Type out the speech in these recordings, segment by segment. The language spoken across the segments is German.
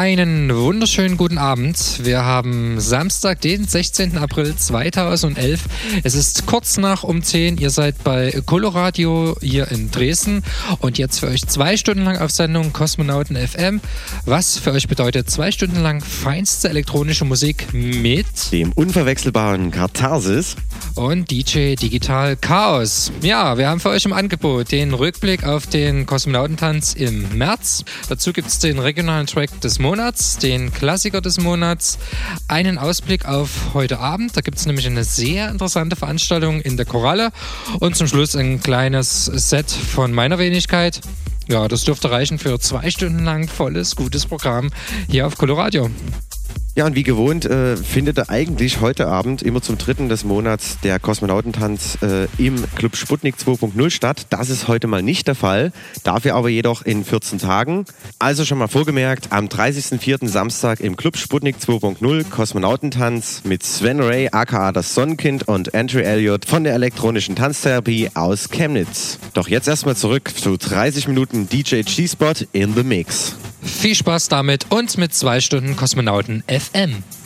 Einen wunderschönen guten Abend. Wir haben Samstag, den 16. April 2011. Es ist kurz nach um 10. Ihr seid bei Coloradio hier in Dresden und jetzt für euch zwei Stunden lang auf Sendung Kosmonauten FM. Was für euch bedeutet zwei Stunden lang feinste elektronische Musik mit dem unverwechselbaren Katharsis und DJ Digital Chaos. Ja, wir haben für euch im Angebot den Rückblick auf den Kosmonautentanz im März. Dazu gibt es den regionalen Track des Monats, den Klassiker des Monats, einen Ausblick auf heute Abend. Da gibt es nämlich eine sehr interessante Veranstaltung in der Koralle und zum Schluss ein kleines Set von meiner Wenigkeit. Ja, das dürfte reichen für zwei Stunden lang volles, gutes Programm hier auf Coloradio. Ja, und wie gewohnt äh, findet eigentlich heute Abend immer zum dritten des Monats der Kosmonautentanz äh, im Club Sputnik 2.0 statt. Das ist heute mal nicht der Fall, dafür aber jedoch in 14 Tagen. Also schon mal vorgemerkt, am 30.04. Samstag im Club Sputnik 2.0 Kosmonautentanz mit Sven Ray aka das Sonnenkind und Andrew Elliott von der elektronischen Tanztherapie aus Chemnitz. Doch jetzt erstmal zurück zu 30 Minuten DJ G-Spot in the Mix. Viel Spaß damit und mit zwei Stunden Kosmonauten FM.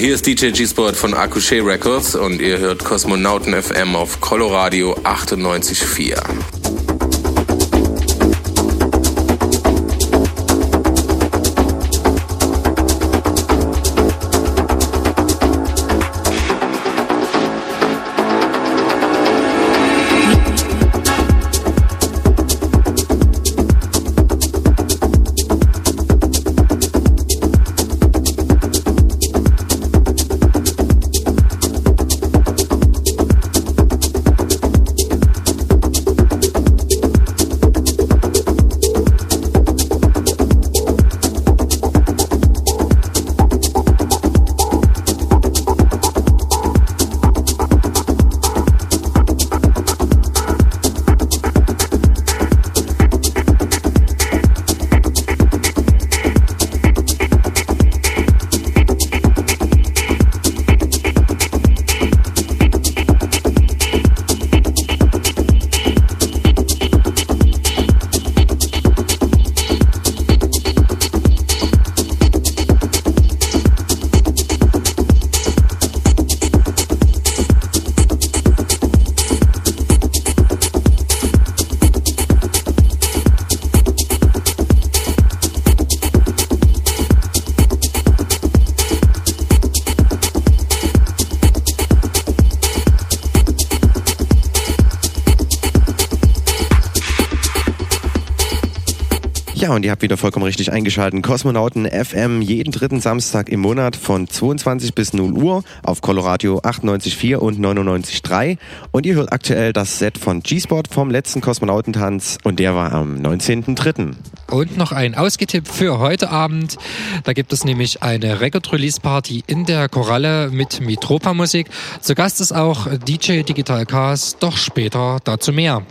Hier ist DJ G-Sport von Akushe Records und ihr hört Kosmonauten FM auf Coloradio 98.4. und ihr habt wieder vollkommen richtig eingeschaltet. Kosmonauten FM jeden dritten Samstag im Monat von 22 bis 0 Uhr auf Coloradio 98.4 und 99.3. Und ihr hört aktuell das Set von G-Sport vom letzten Kosmonautentanz und der war am 19.03. Und noch ein Ausgetipp für heute Abend. Da gibt es nämlich eine Record-Release-Party in der Koralle mit Mitropa-Musik. Zu Gast ist auch DJ Digital Cars, doch später dazu mehr.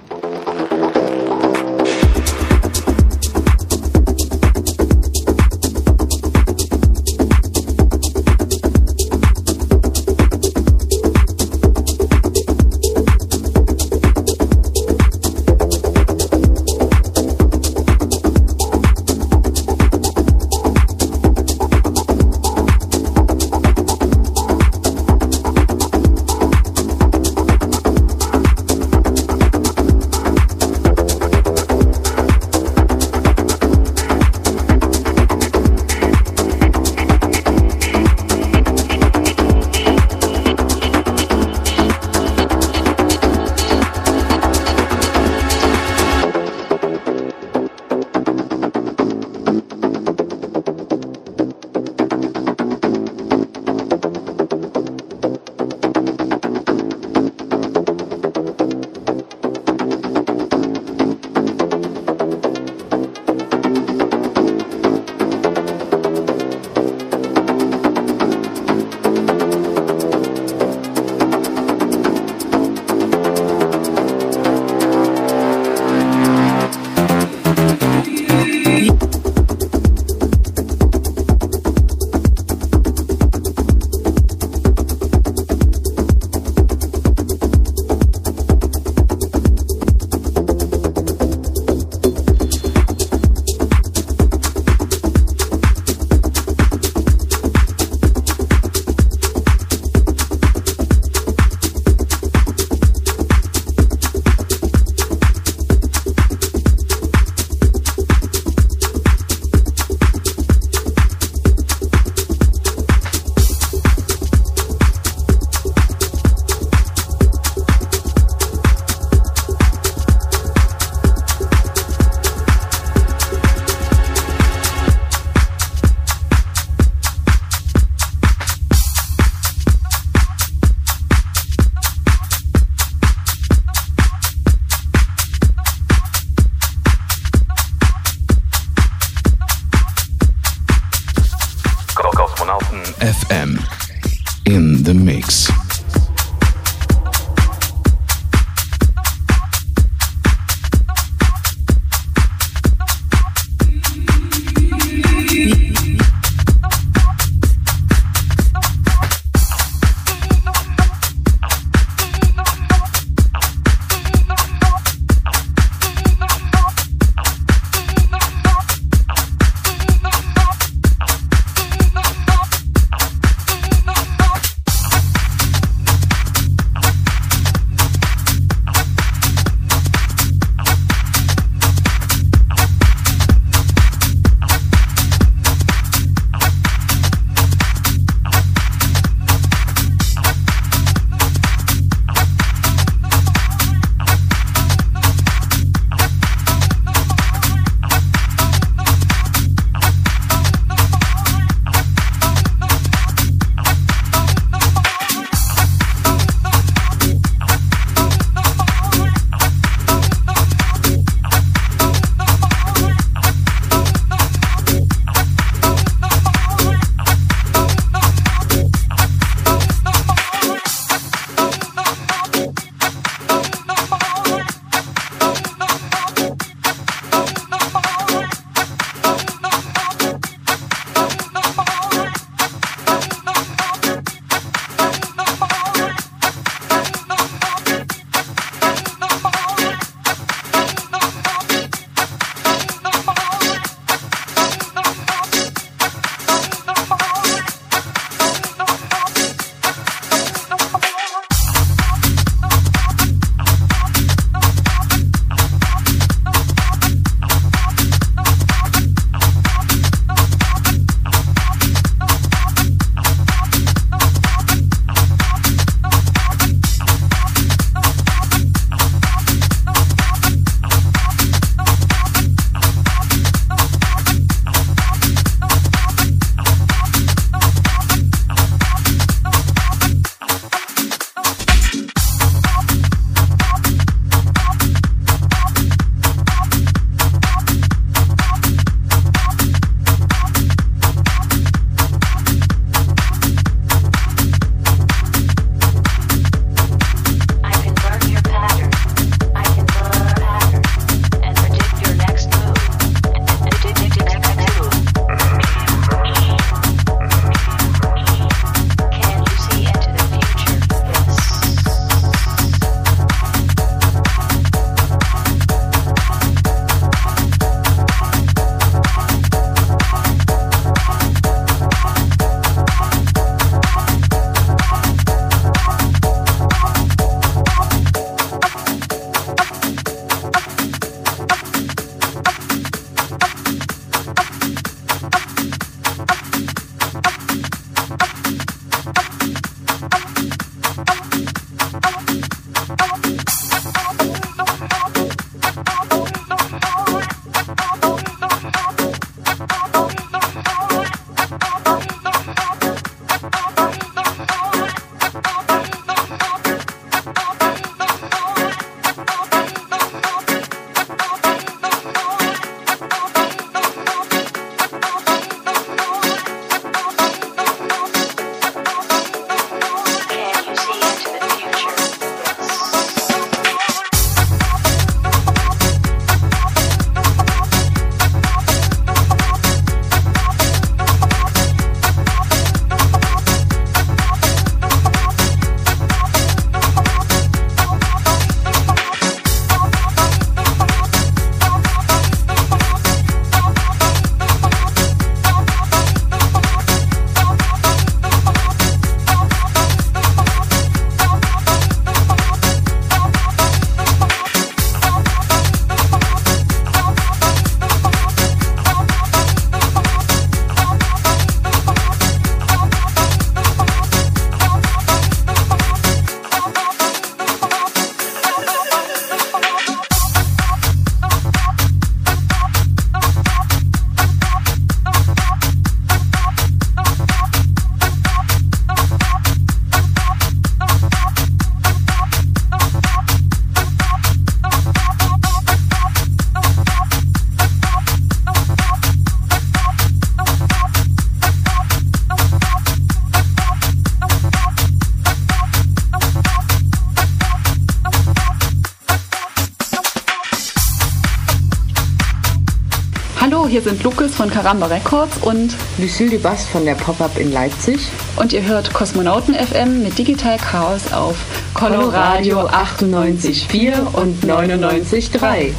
Hier sind Lukas von Karamba Records und Lucille Dubas von der Pop-Up in Leipzig. Und ihr hört Kosmonauten FM mit Digital Chaos auf Coloradio 98,4 und 99,3.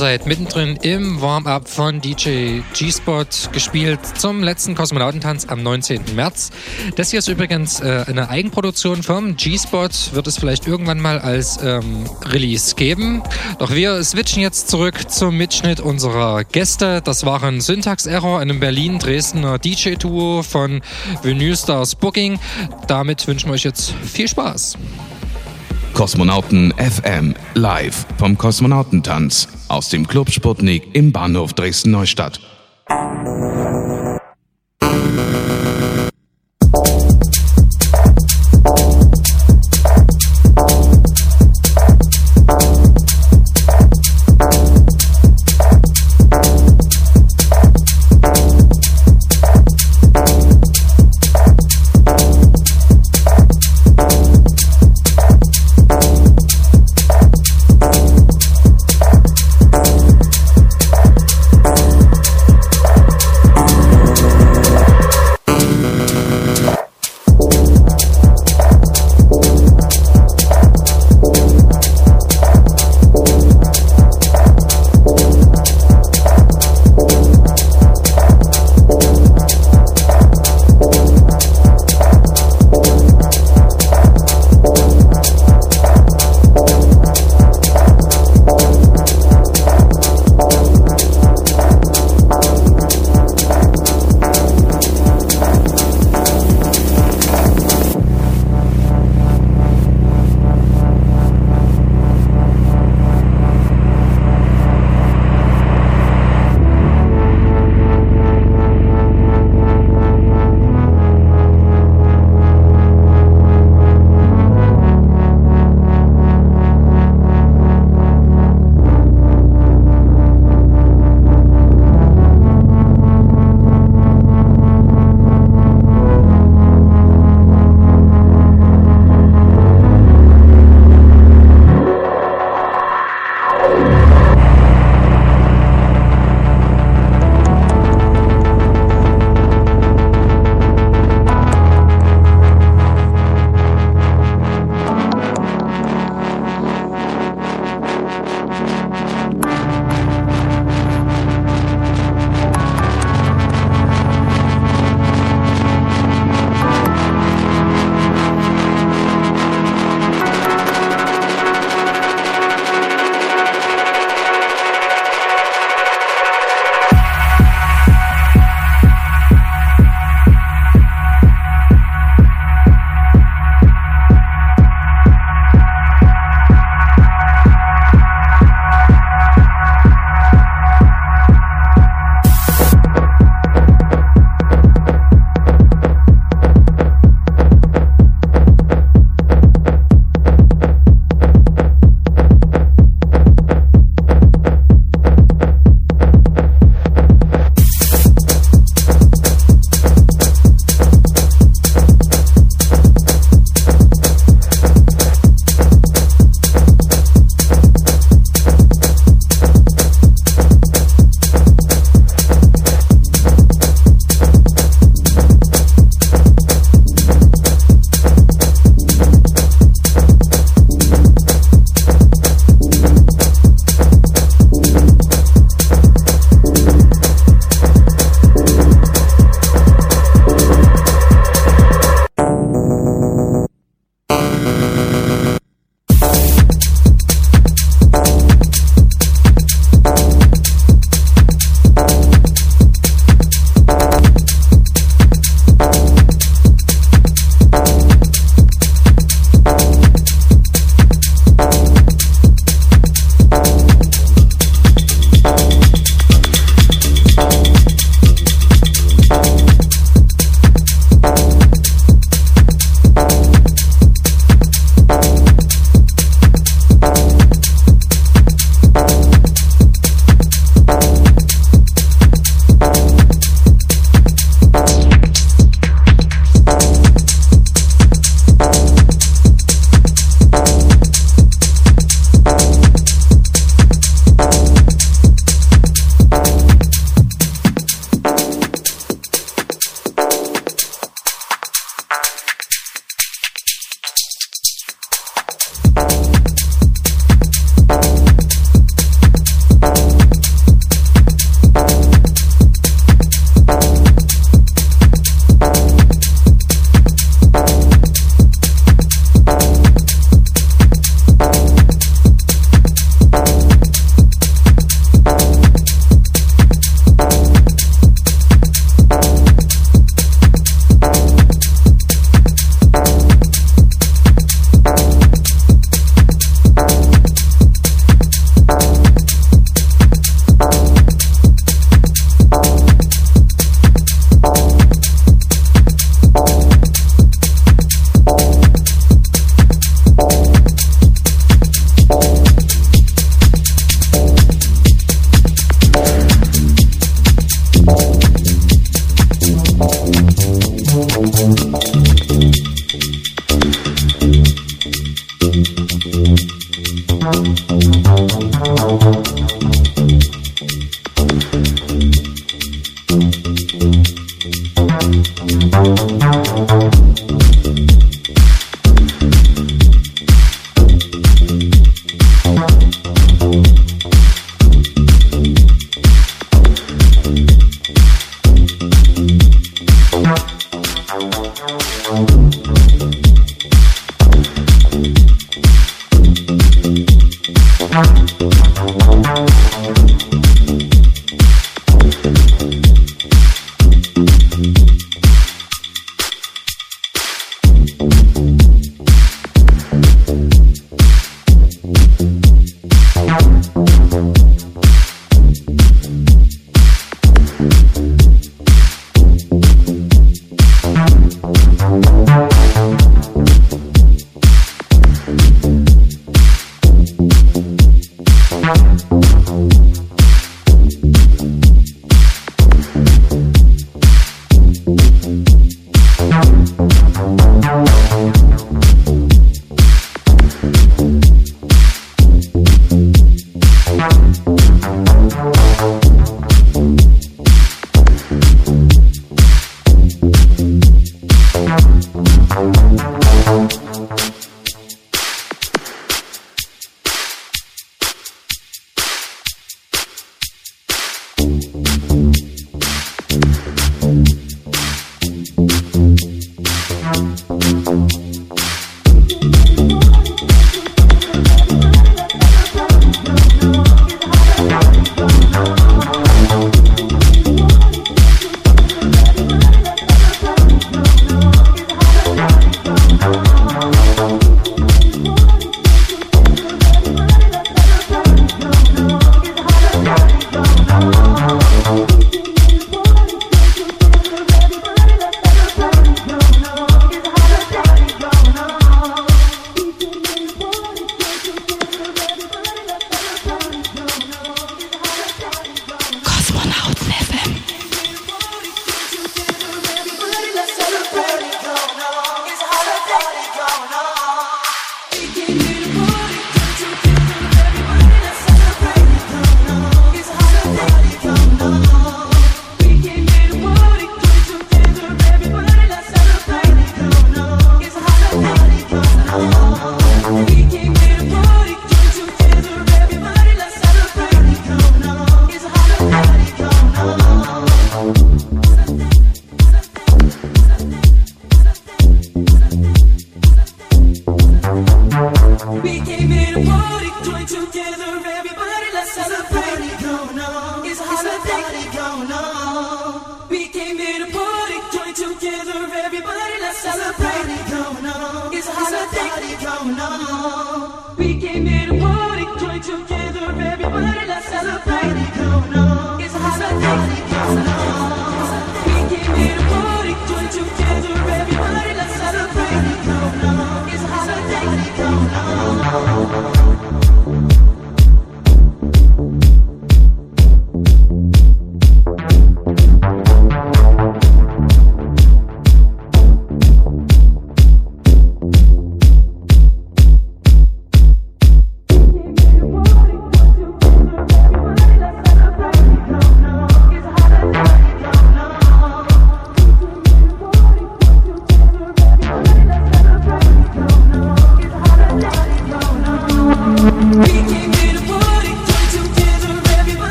Seid mittendrin im Warm-up von DJ G-Spot gespielt zum letzten Kosmonautentanz am 19. März. Das hier ist übrigens äh, eine Eigenproduktion vom G-Spot. Wird es vielleicht irgendwann mal als ähm, Release geben. Doch wir switchen jetzt zurück zum Mitschnitt unserer Gäste. Das waren Syntax Error, einem Berlin-Dresdner DJ-Duo von Vinyl Stars Booking. Damit wünschen wir euch jetzt viel Spaß. Kosmonauten FM live vom Kosmonautentanz aus dem Club Sputnik im Bahnhof Dresden-Neustadt.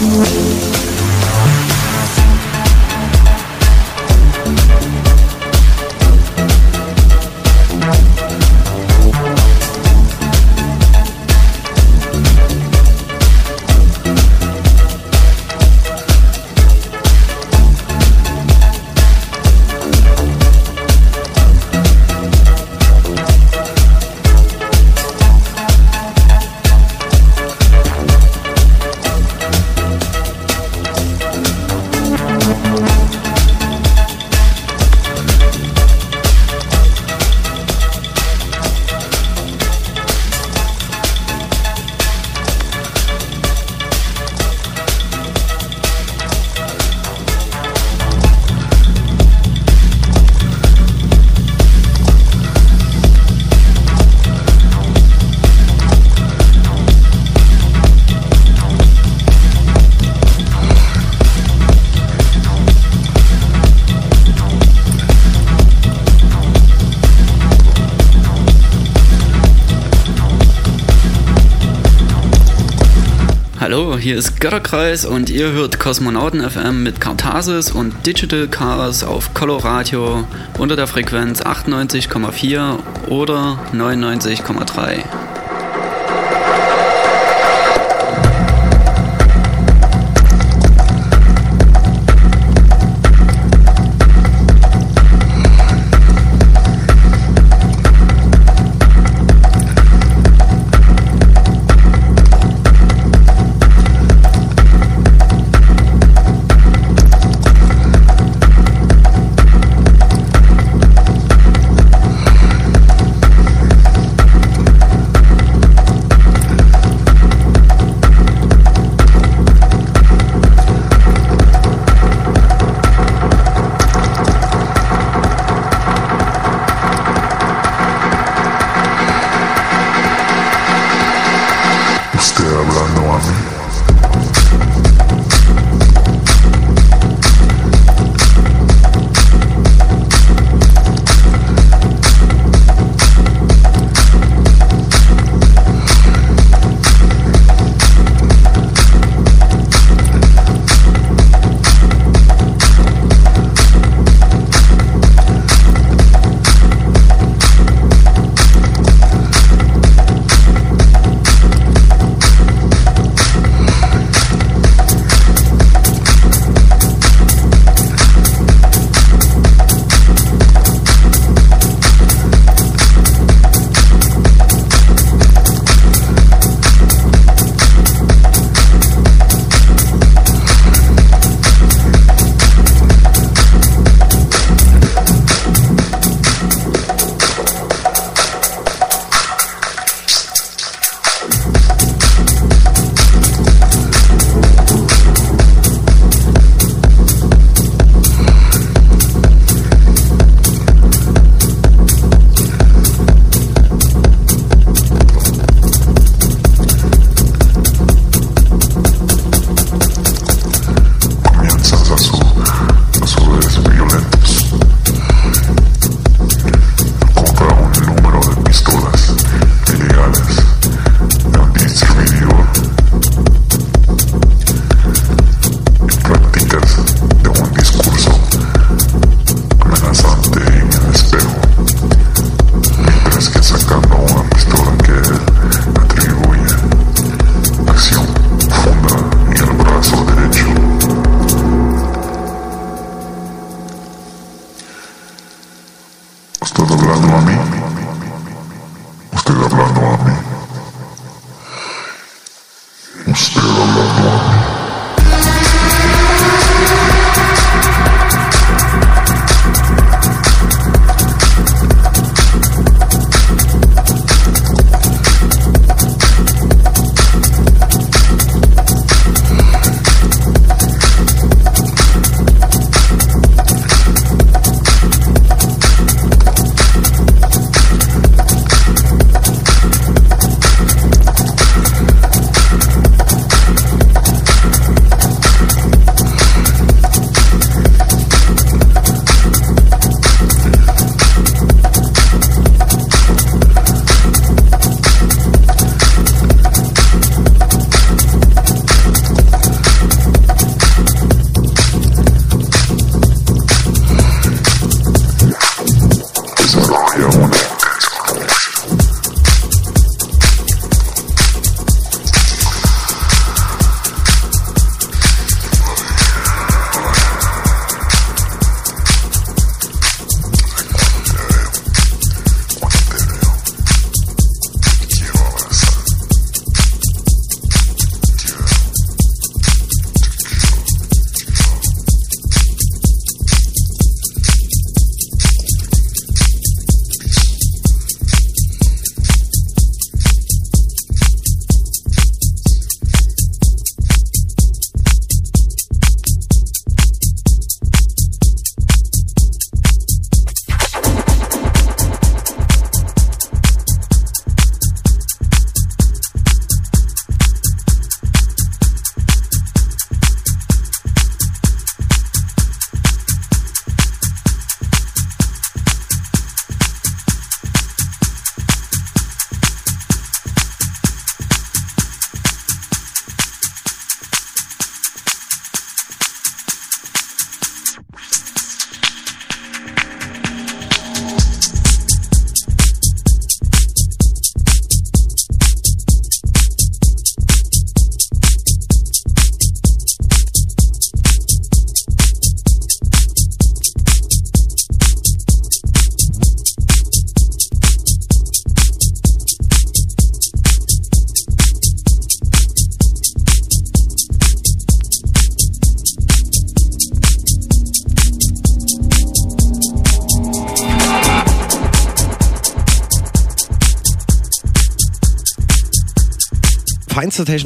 Hier Götterkreis und ihr hört Kosmonauten FM mit Kartasis und Digital Chaos auf Coloradio unter der Frequenz 98,4 oder 99,3.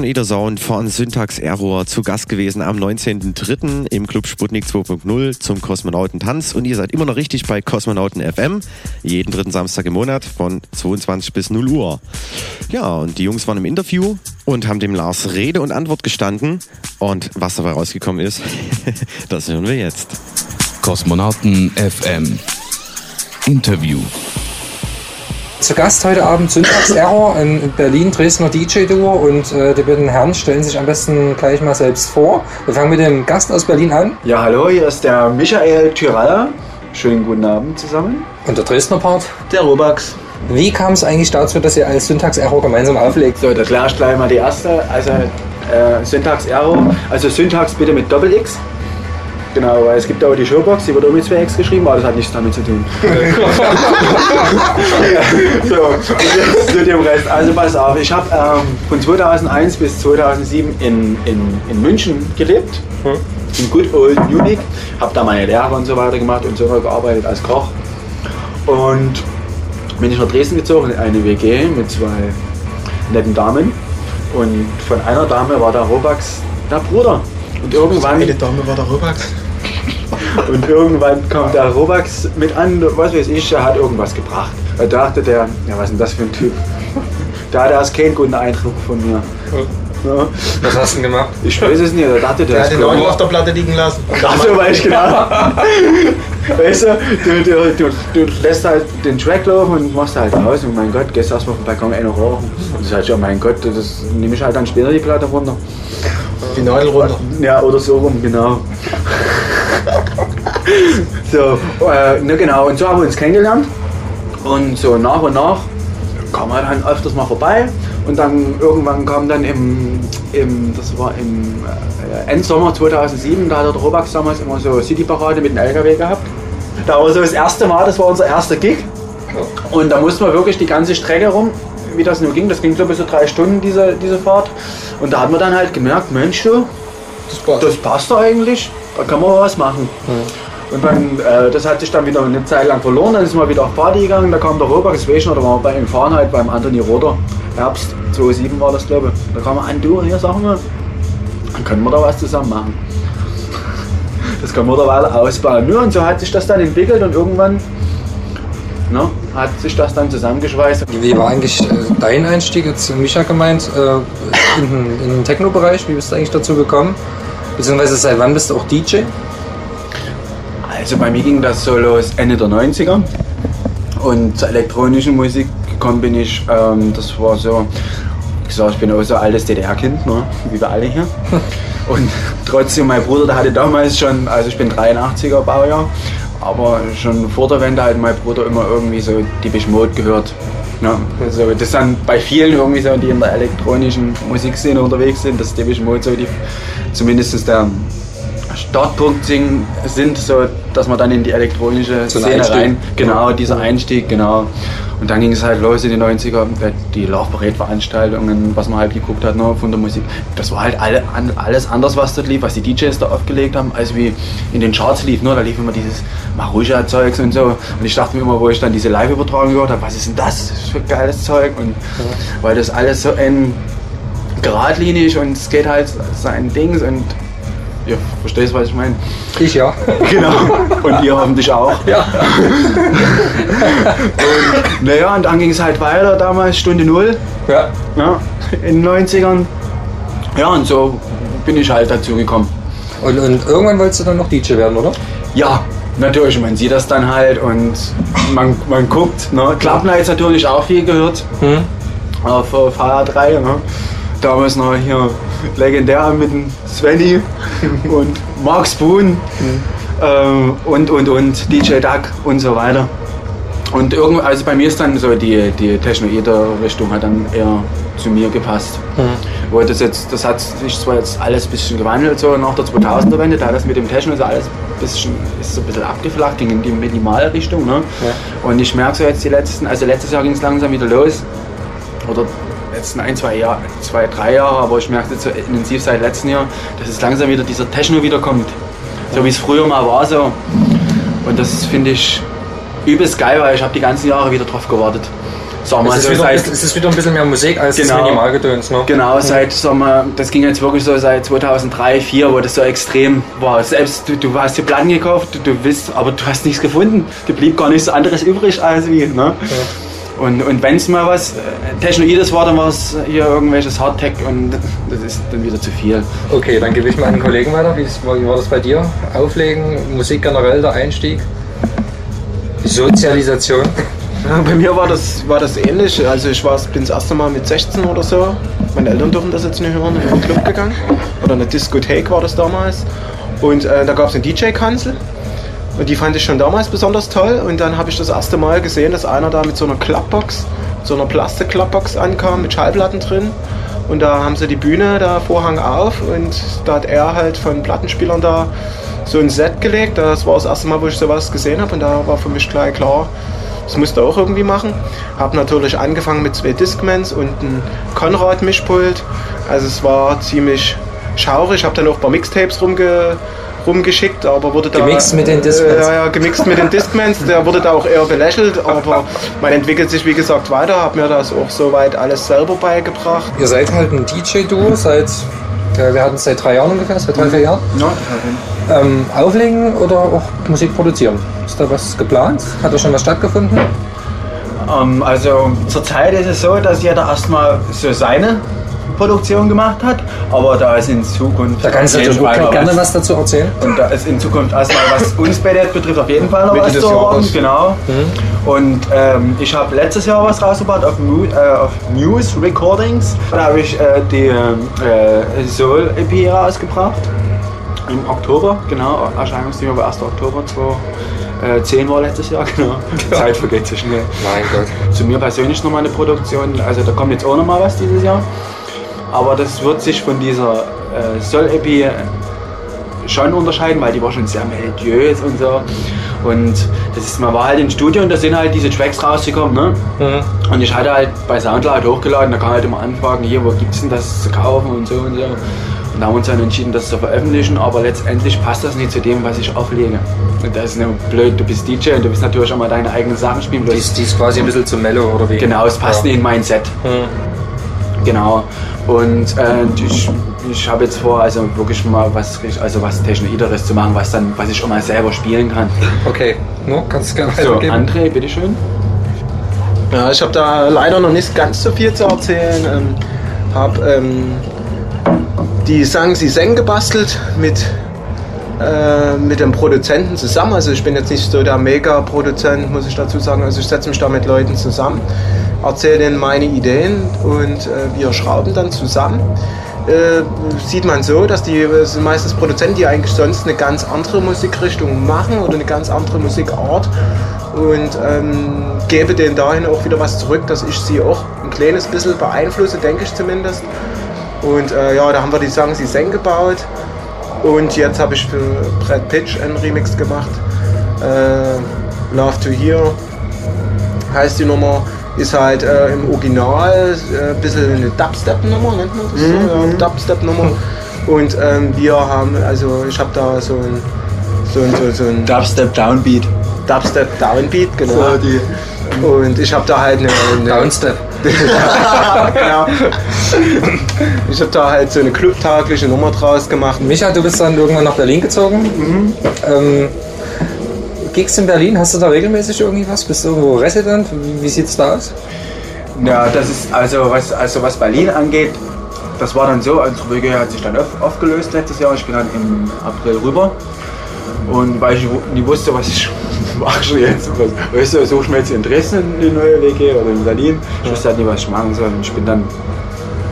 Feinster Technoeder Sound von Syntax Error zu Gast gewesen am 19.03. im Club Sputnik 2.0 zum Kosmonautentanz und ihr seid immer noch richtig bei Kosmonauten FM, jeden dritten Samstag im Monat von 22 bis 0 Uhr. Ja, und die Jungs waren im Interview und haben dem Lars Rede und Antwort gestanden und was dabei rausgekommen ist, das hören wir jetzt. Kosmonauten FM Interview zu Gast heute Abend Syntax Error, ein Berlin-Dresdner DJ-Duo und äh, die beiden Herren stellen sich am besten gleich mal selbst vor. Wir fangen mit dem Gast aus Berlin an. Ja, hallo, hier ist der Michael Tyralla. Schönen guten Abend zusammen. Und der Dresdner Part? Der Robax. Wie kam es eigentlich dazu, dass ihr als Syntax Error gemeinsam auflegt? So, das lernst gleich mal die erste. Also äh, Syntax Error, also Syntax bitte mit Doppel-X. Genau, weil es gibt auch die Showbox, die wird auch mit 2X geschrieben, aber das hat nichts damit zu tun. so, zu dem Rest. Also pass auf, ich habe ähm, von 2001 bis 2007 in, in, in München gelebt, hm. in Good Old Munich. Habe da meine Lehre und so weiter gemacht und so gearbeitet als Koch. Und bin ich nach Dresden gezogen in eine WG mit zwei netten Damen. Und von einer Dame war der Robax der Bruder. Und irgendwann. Eine Dame war der Robax. Und irgendwann kommt der Robax mit an, was weiß ich, er hat irgendwas gebracht. Da dachte der, ja, was ist denn das für ein Typ? Da hat er keinen guten Eindruck von mir. Ja. Was hast du denn gemacht? Ich weiß es nicht, da dachte der. Der hat den Euro auf der Platte liegen lassen. So, weiß ich genau. weißt du, du, du, du, lässt halt den Track laufen und machst halt aus und mein Gott, gehst erstmal auf den Balkon eine rauchen. Und du sagst, ja mein Gott, das nehme ich halt dann später die Platte runter. Die Nadel runter. Ja, oder so rum, genau. so, äh, ne, genau, und so haben wir uns kennengelernt. Und so nach und nach kam er dann öfters mal vorbei. Und dann irgendwann kam dann im, im das war im äh, Endsommer 2007, da hat der Robax damals immer so City-Parade mit dem LKW gehabt. Da war so das erste Mal, das war unser erster Gig. Und da mussten wir wirklich die ganze Strecke rum, wie das nur ging. Das ging so bis zu drei Stunden, diese, diese Fahrt. Und da hat man dann halt gemerkt, Mensch, das passt, das passt eigentlich, da kann man was machen. Mhm. Und dann, äh, das hat sich dann wieder eine Zeit lang verloren, dann ist man wieder auf Party gegangen, da kam der Robert, noch, da waren wir bei ihm fahren halt beim Anthony Roder, Herbst 2007 war das glaube ich. Da kam er an, du, hier sagen wir, dann können wir da was zusammen machen. Das können wir da weiter ausbauen. Nur und so hat sich das dann entwickelt und irgendwann ne, hat sich das dann zusammengeschweißt. Wie war eigentlich äh, dein Einstieg, jetzt Micha gemeint, äh, in, in den Techno-Bereich? Wie bist du eigentlich dazu gekommen? Beziehungsweise seit wann bist du auch DJ? Also bei mir ging das so los Ende der 90er. Und zur elektronischen Musik gekommen bin ich, ähm, das war so, ich sag, ich bin auch so altes DDR-Kind, ne? wie wir alle hier. Und trotzdem, mein Bruder, der hatte damals schon, also ich bin 83er Baujahr, aber schon vor der Wende hat mein Bruder immer irgendwie so Depeche Mode gehört. Ja, also das sind bei vielen irgendwie so, die in der elektronischen Musikszene unterwegs sind, dass Depeche Mode so die, zumindest der Startpunkt sind, so dass man dann in die elektronische so Szene rein, genau, dieser Einstieg, genau. Und dann ging es halt los in den 90er, die Love Parade Veranstaltungen, was man halt geguckt hat ne, von der Musik. Das war halt alle, alles anders, was dort lief, was die DJs da aufgelegt haben, als wie in den Charts lief. Ne? Da lief immer dieses Marusha-Zeugs und so. Und ich dachte mir immer, wo ich dann diese Live-Übertragung gehört habe, was ist denn das für geiles Zeug? Und ja. weil das alles so ein geradlinig und es geht halt sein Dings und Ihr versteht, was ich meine? Ich ja. Genau. Und ihr hoffentlich auch. Ja. und, naja, und dann ging es halt weiter damals, Stunde Null. Ja. ja. In den 90ern. Ja, und so bin ich halt dazu gekommen. Und, und irgendwann wolltest du dann noch DJ werden, oder? Ja, natürlich. Man sieht das dann halt und man, man guckt. Ne? Klappnights natürlich auch viel gehört. Hm. Auf VR3. Ne? Damals noch hier legendär mit dem Svenny und Mark Spoon mhm. und, und, und DJ Duck und so weiter. Und irgendwo, also bei mir ist dann so die, die Technoeder-Richtung hat dann eher zu mir gepasst. Mhm. Wo das jetzt, das hat sich zwar jetzt alles ein bisschen gewandelt, so nach der 2000er Wende, da das mit dem Techno so alles bisschen, ist so ein bisschen abgeflacht, ging in die Minimalrichtung. Ne? Ja. Und ich merke so jetzt die letzten, also letztes Jahr ging es langsam wieder los. Oder letzten ein, zwei Jahre, zwei, drei Jahre, aber ich merke jetzt so intensiv seit letztem Jahr, dass es langsam wieder dieser Techno wiederkommt. So wie es früher mal war so. Und das finde ich übelst geil, weil ich habe die ganzen Jahre wieder drauf gewartet. sagen Es ist, so wieder, seit, es ist wieder ein bisschen mehr Musik als das Minimalgedöns. Ne? Genau, seit, sagen wir, das ging jetzt wirklich so seit 2003, 2004, wo das so extrem war. Selbst du, du hast die Platten gekauft, du, du willst, aber du hast nichts gefunden. Da blieb gar nichts anderes übrig als wie. Ne? Und, und wenn es mal was äh, Technoides war, dann war es hier irgendwelches Hardtech und das ist dann wieder zu viel. Okay, dann gebe ich mal an den Kollegen weiter. Wie, war das bei dir? Auflegen, Musik generell, der Einstieg? Sozialisation? Ja, bei mir war das, war das ähnlich. Also ich war, bin das erste Mal mit 16 oder so. Meine Eltern dürfen das jetzt nicht hören, in einen Club gegangen. Oder eine Diskothek war das damals. Und äh, da gab es eine DJ-Kanzel. Und die fand ich schon damals besonders toll. Und dann habe ich das erste Mal gesehen, dass einer da mit so einer Klappbox, so einer Plastik-Klappbox ankam, mit Schallplatten drin. Und da haben sie die Bühne, da Vorhang auf. Und da hat er halt von Plattenspielern da so ein Set gelegt. Das war das erste Mal, wo ich sowas gesehen habe. Und da war für mich gleich klar, das musste auch irgendwie machen. Habe natürlich angefangen mit zwei Discmans und einem Konrad-Mischpult. Also es war ziemlich schaurig. Habe dann auch ein paar Mixtapes rumge rumgeschickt, aber wurde da... Gemixt mit den Discmans. Äh, ja, ja, gemixt mit den Discmans. Der wurde da auch eher belächelt, aber man entwickelt sich wie gesagt weiter. Habe mir das auch soweit alles selber beigebracht. Ihr seid halt ein DJ-Duo seit, äh, wir hatten es seit drei Jahren ungefähr, seit drei, vier Jahren. Ja, Ähm, auflegen oder auch Musik produzieren? Ist da was geplant? Hat da schon was stattgefunden? Ähm, also zurzeit ist es so, dass jeder erstmal so seine Produktion gemacht hat, aber da ist in Zukunft. Da kannst du natürlich Fall gerne was dazu erzählen. Und da ist in Zukunft erstmal, was uns bei der betrifft, auf jeden Fall noch Mitte was zu erwarten. Genau. Und ähm, ich habe letztes Jahr was rausgebracht auf, Mu äh, auf News Recordings. Da habe ich äh, die ähm, äh, Soul EP rausgebracht. Im Oktober, genau. Erscheinungsthema war 1. Oktober 2010 war letztes Jahr, genau. Zeit vergeht so schnell. Mein Gott. Zu mir persönlich nochmal eine Produktion, also da kommt jetzt auch nochmal was dieses Jahr. Aber das wird sich von dieser äh, Soul-EP schon unterscheiden, weil die war schon sehr melodiös und so. Und das ist, man war halt im Studio und da sind halt diese Tracks rausgekommen. Ne? Und ich hatte halt bei Soundcloud hochgeladen, da kann man halt immer anfragen, hier, wo gibt's denn das zu kaufen und so und so. Und da haben wir uns dann entschieden, das zu veröffentlichen, aber letztendlich passt das nicht zu dem, was ich auflege. Und das ist nur blöd, du bist DJ und du willst natürlich auch mal deine eigenen Sachen spielen. Die ist, die ist quasi ein bisschen zu mellow oder wie? Genau, es passt Ja. nicht in mein Set. Genau. Und äh, ich, ich habe jetzt vor, also wirklich mal was, also was Technoideres zu machen, was dann, was ich auch mal selber spielen kann. Okay, no, kannst du gerne So, weitergeben. André, bitteschön. Ja, ich habe da leider noch nicht ganz so viel zu erzählen. Ähm, habe ähm, die Sang Sie Seng gebastelt mit, äh, mit dem Produzenten zusammen. Also ich bin jetzt nicht so der Mega-Produzent, muss ich dazu sagen. Also ich setze mich da mit Leuten zusammen, erzähle denen meine Ideen und äh, wir schrauben dann zusammen. Äh, sieht man so, dass die äh, sind meistens Produzenten, die eigentlich sonst eine ganz andere Musikrichtung machen oder eine ganz andere Musikart und ähm, gebe denen dahin auch wieder was zurück, dass ich sie auch ein kleines bisschen beeinflusse, denke ich zumindest. Und äh, ja, da haben wir die Sagen Sie Seng gebaut und jetzt habe ich für Brad Pitch einen Remix gemacht. Äh, Love to Hear heißt die Nummer. Ist halt äh, im Original äh, ein bisschen eine Dubstep-Nummer, nennt man das so? Ja, Dubstep-Nummer. Und ähm, wir haben, also ich habe da so ein, so ein, so, so ein Dubstep Downbeat. Dubstep Downbeat, genau. So, die- und ich habe da halt eine, eine Downstep. genau. Ich habe da halt so eine clubtagliche Nummer draus gemacht. Micha, du bist dann irgendwann nach Berlin gezogen. Ähm, Gigs in Berlin, hast du da regelmäßig irgendwie was? Bist du irgendwo Resident? Wie, wie sieht's da aus? Ja, das ist also was, also was Berlin angeht, das war dann so, unsere Wege hat sich dann auf, aufgelöst letztes Jahr. Ich bin dann im April rüber. Und weil ich nie wusste, was ich mache jetzt, was, weißt du, suche ich mir jetzt in Dresden eine neue WG oder in Berlin. Ich wusste halt nie, was ich machen soll. Und ich bin dann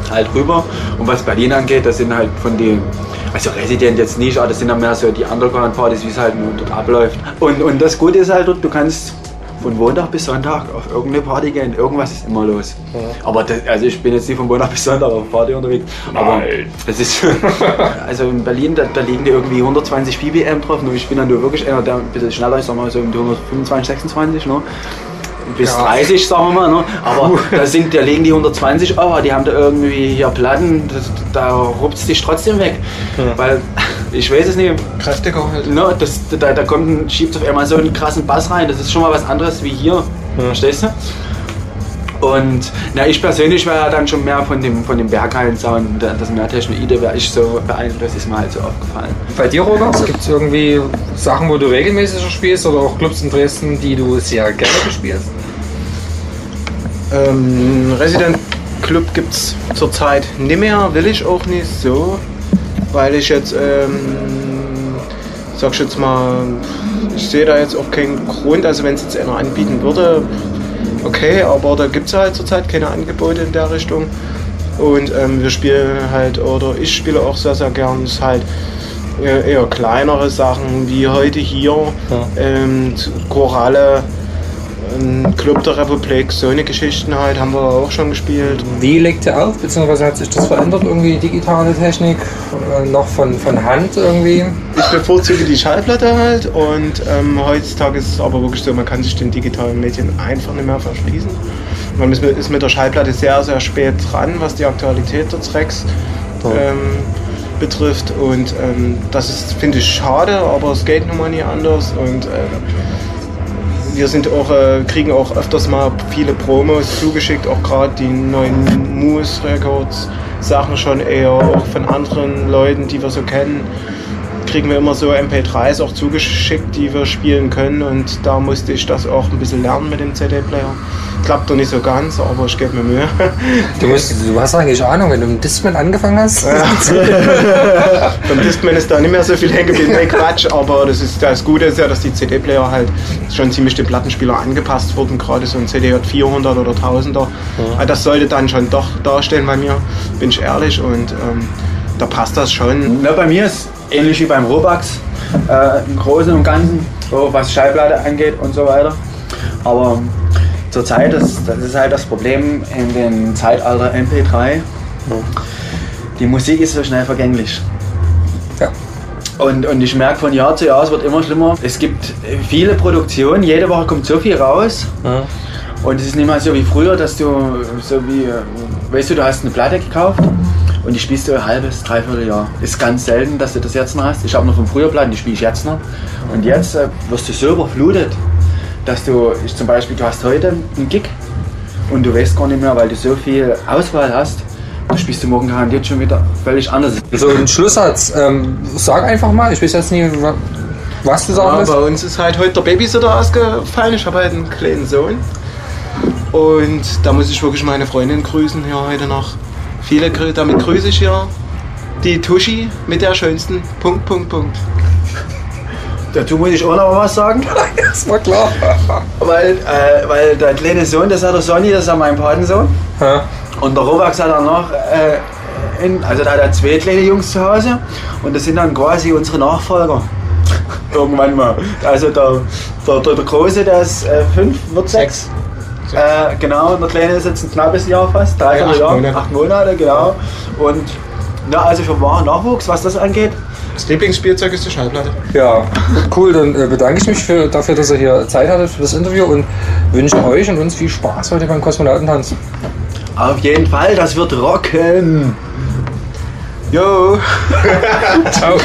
halt rüber. Und was Berlin angeht, das sind halt von den, also Resident jetzt nicht, aber das sind dann mehr so die Underground-Partys, wie es halt nur dort abläuft. Und, und das Gute ist halt dort, du kannst von Montag bis Sonntag auf irgendeine Party gehen, irgendwas ist immer los. Aber das, also ich bin jetzt nicht von Montag bis Sonntag auf Party unterwegs. Aber das ist also in Berlin, da, da liegen die irgendwie 120 BPM drauf. Nur ich bin dann nur wirklich einer, der ein bisschen schneller ist, sagen wir mal so um die 125, 26. Ne? Bis Ja. 30, sagen wir mal. Ne? Aber da, sind, da legen die 120 Euro, die haben da irgendwie hier Platten, das, da rupft es dich trotzdem weg. Weil, ich weiß es nicht, Kräftiger halt. ne, das, da, da kommt ein, schiebt auf einmal so einen krassen Bass rein, das ist schon mal was anderes wie hier. Verstehst du? Und na, ich persönlich war ja dann schon mehr von dem, von dem Berghallen-Sound, das mehr Technoide, wäre ich so beeinflusst, ist mir halt so aufgefallen. Bei dir, Robert, gibt es irgendwie Sachen, wo du regelmäßig spielst oder auch Clubs in Dresden, die du sehr gerne bespielst? Ähm, Resident Club gibt es zurzeit nicht mehr, will ich auch nicht so, weil ich jetzt, ähm, sag ich jetzt mal, ich sehe da jetzt auch keinen Grund, also wenn es jetzt einer anbieten würde, okay, aber da gibt es halt zurzeit keine Angebote in der Richtung. Und ähm, wir spielen halt, oder ich spiele auch sehr, sehr gern, ist halt eher, eher kleinere Sachen, wie heute hier, ja. ähm, Choralle, ähm, Club der Republik, so eine Geschichten halt, haben wir auch schon gespielt. Wie legt ihr auf, beziehungsweise hat sich das verändert, irgendwie digitale Technik, äh, noch von, von Hand irgendwie? Ich bevorzuge die Schallplatte halt und ähm, heutzutage ist es aber wirklich so, man kann sich den digitalen Medien einfach nicht mehr verschließen. Man ist mit der Schallplatte sehr, sehr spät dran, was die Aktualität der Tracks ähm, betrifft und ähm, das ist, finde ich, schade, aber es geht nun mal nie anders und äh, wir sind auch, äh, kriegen auch öfters mal viele Promos zugeschickt, auch gerade die neuen Moose Records Sachen schon eher auch von anderen Leuten, die wir so kennen kriegen wir immer so MP3s auch zugeschickt, die wir spielen können und da musste ich das auch ein bisschen lernen mit dem CD-Player. Klappt doch nicht so ganz, aber ich gebe mir Mühe. Du, musst, du hast eigentlich Ahnung, wenn du mit Discman angefangen hast? Ja. Beim Discman ist da nicht mehr so viel hängen geblieben. Nee, Quatsch, aber das, ist, das Gute ist ja, dass die CD-Player halt schon ziemlich dem Plattenspieler angepasst wurden, gerade so ein CDJ 400 oder 1000er. Ja. Das sollte dann schon doch darstellen bei mir, bin ich ehrlich und ähm, da passt das schon. Na, bei mir ist ähnlich wie beim Robax, äh, im Großen und Ganzen, was Schallplatte angeht und so weiter. Aber zurzeit, das, das ist halt das Problem in dem Zeitalter MP3. Die Musik ist so schnell vergänglich. Ja. Und, und ich merke von Jahr zu Jahr, es wird immer schlimmer. Es gibt viele Produktionen, jede Woche kommt so viel raus. Ja. Und es ist nicht mehr so wie früher, dass du so wie, weißt du, du hast eine Platte gekauft und die spielst du ein halbes, dreiviertel Jahr. Ist ganz selten, dass du das jetzt noch hast. Ich habe noch von früher Platten, die spiele ich jetzt noch. Und jetzt äh, wirst du so überflutet, dass du, ich zum Beispiel, du hast heute einen Gig und du weißt gar nicht mehr, weil du so viel Auswahl hast, dann spielst du morgen garantiert schon wieder völlig anders. So ein Schlusssatz. Ähm, sag einfach mal, ich weiß jetzt nicht, was du sagen ja, Bei uns ist halt heute der Babysitter ausgefallen. Ich habe halt einen kleinen Sohn. Und da muss ich wirklich meine Freundin grüßen hier heute noch. Viele, damit grüße ich hier die Tuschi mit der schönsten Punkt, Punkt, Punkt. Dazu muss ich auch noch was sagen. das war klar. weil, äh, weil der kleine Sohn, das hat der Sonny, das ist ja mein Patensohn. Ja. Und der Robax hat dann noch, äh, in, also da hat er zwei kleine Jungs zu Hause und das sind dann quasi unsere Nachfolger. Irgendwann mal. Also der, der, der, der Große, der ist äh, fünf, wird sechs. Äh, genau, und der Kleine ist jetzt ein knappes Jahr fast, drei ja, acht Jahr, Monate. acht Monate, genau. Und na, also für wahren Nachwuchs, was das angeht. Das Lieblingsspielzeug ist die Schallplatte. Ja, cool. Dann äh, bedanke ich mich für, dafür, dass ihr hier Zeit hattet für das Interview und wünsche euch und uns viel Spaß heute beim Kosmonautentanz. Auf jeden Fall, das wird rocken. Jo. Ciao.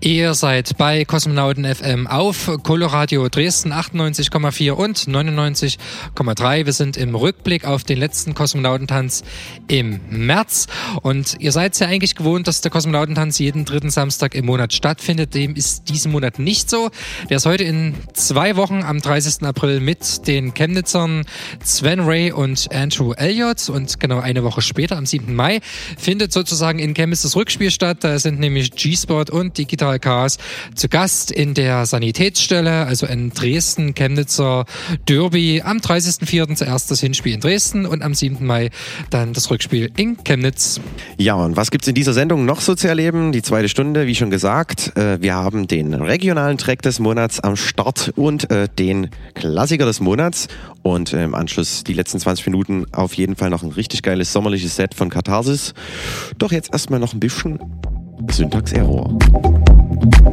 Ihr seid bei Kosmonauten FM auf Coloradio Dresden 98,4 und 99,3. Wir sind im Rückblick auf den letzten Kosmonautentanz im März. Und ihr seid ja eigentlich gewohnt, dass der Kosmonautentanz jeden dritten Samstag im Monat stattfindet. Dem ist diesen Monat nicht so. Der ist heute in zwei Wochen am 30. April mit den Chemnitzern Sven Ray und Andrew Elliott. Und genau eine Woche später, am 7. Mai, findet sozusagen in Chemnitz das Rückspiel statt. Da sind nämlich G-Sport und Digital Chaos zu Gast in der Sanitätsstelle, also in Dresden, Chemnitzer Derby. Am 30.04. zuerst das Hinspiel in Dresden und am 7. Mai dann das Rückspiel in Chemnitz. Ja, und was gibt's in dieser Sendung noch so zu erleben? Die zweite Stunde, wie schon gesagt. Äh, wir haben den regionalen Track des Monats am Start und äh, den Klassiker des Monats. Und äh, im Anschluss die letzten 20 Minuten auf jeden Fall noch ein richtig geiles sommerliches Set von Katharsis. Doch jetzt erstmal noch ein bisschen Syntax-Error. you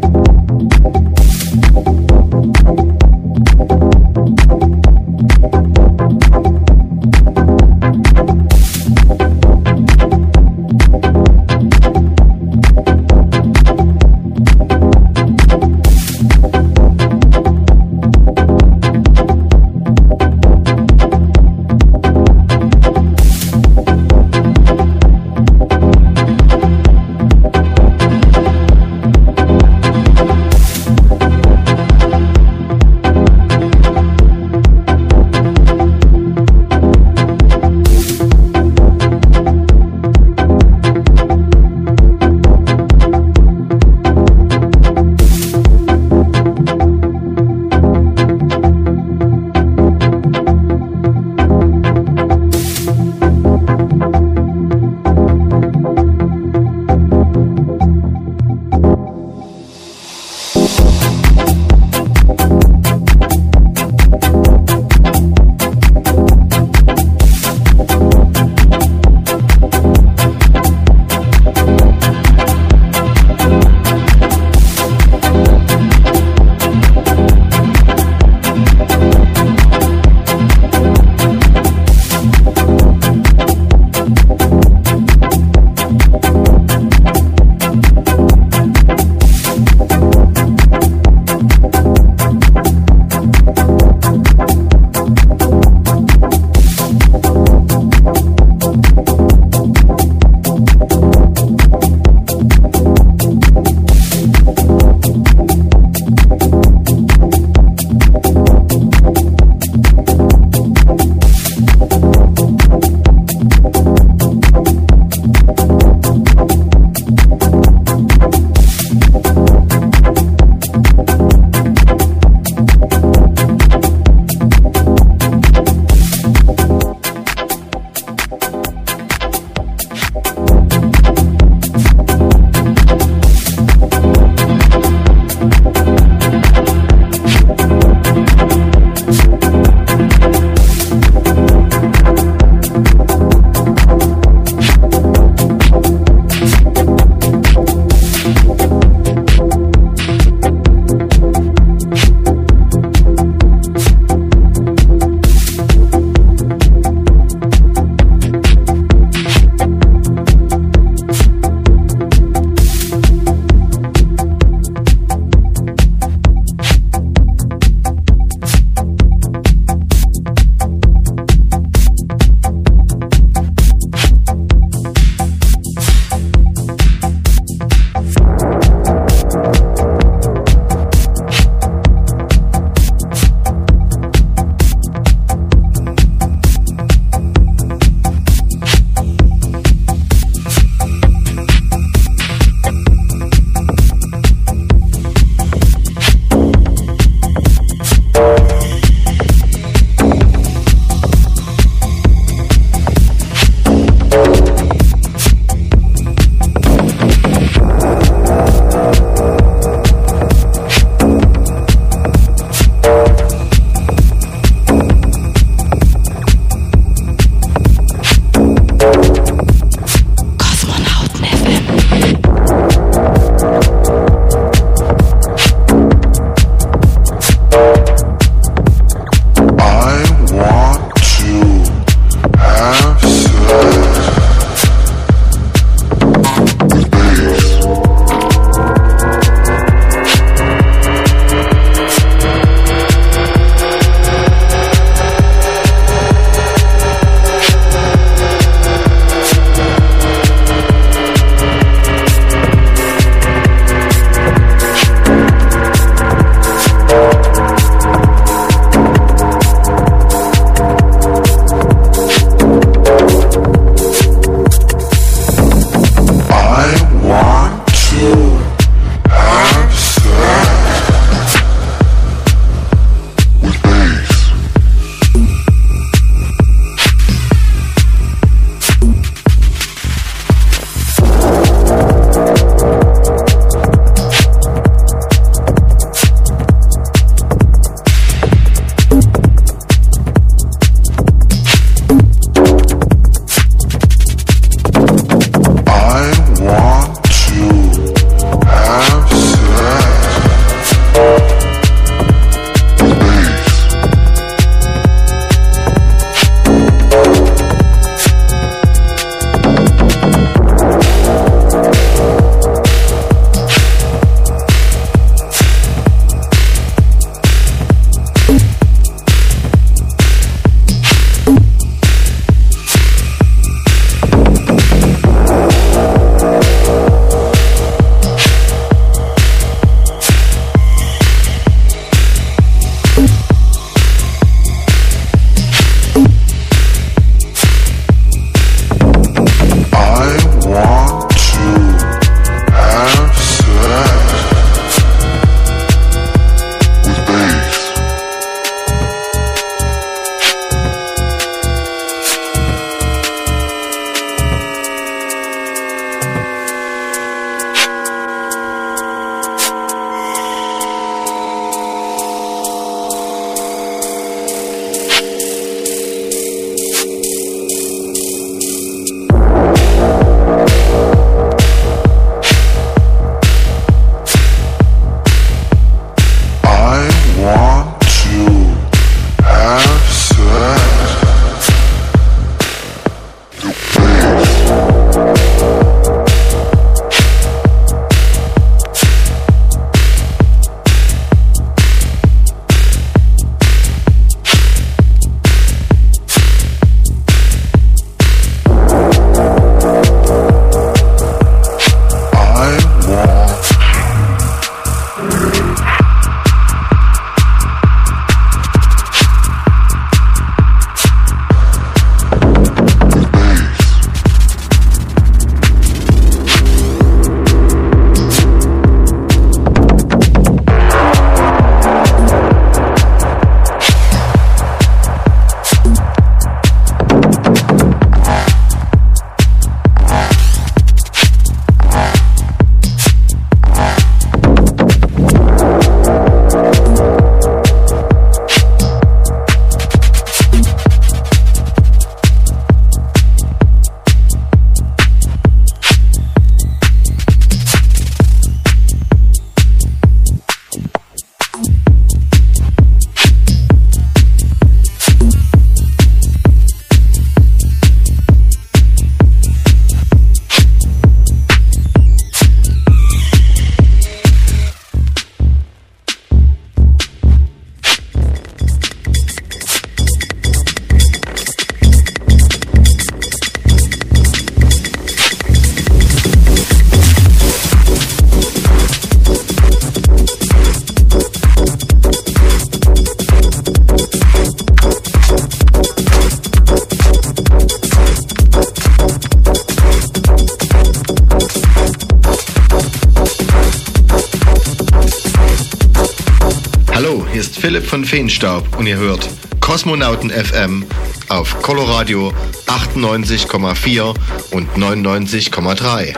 von Feenstaub und ihr hört Kosmonauten FM auf Coloradio 98,4 und 99,3.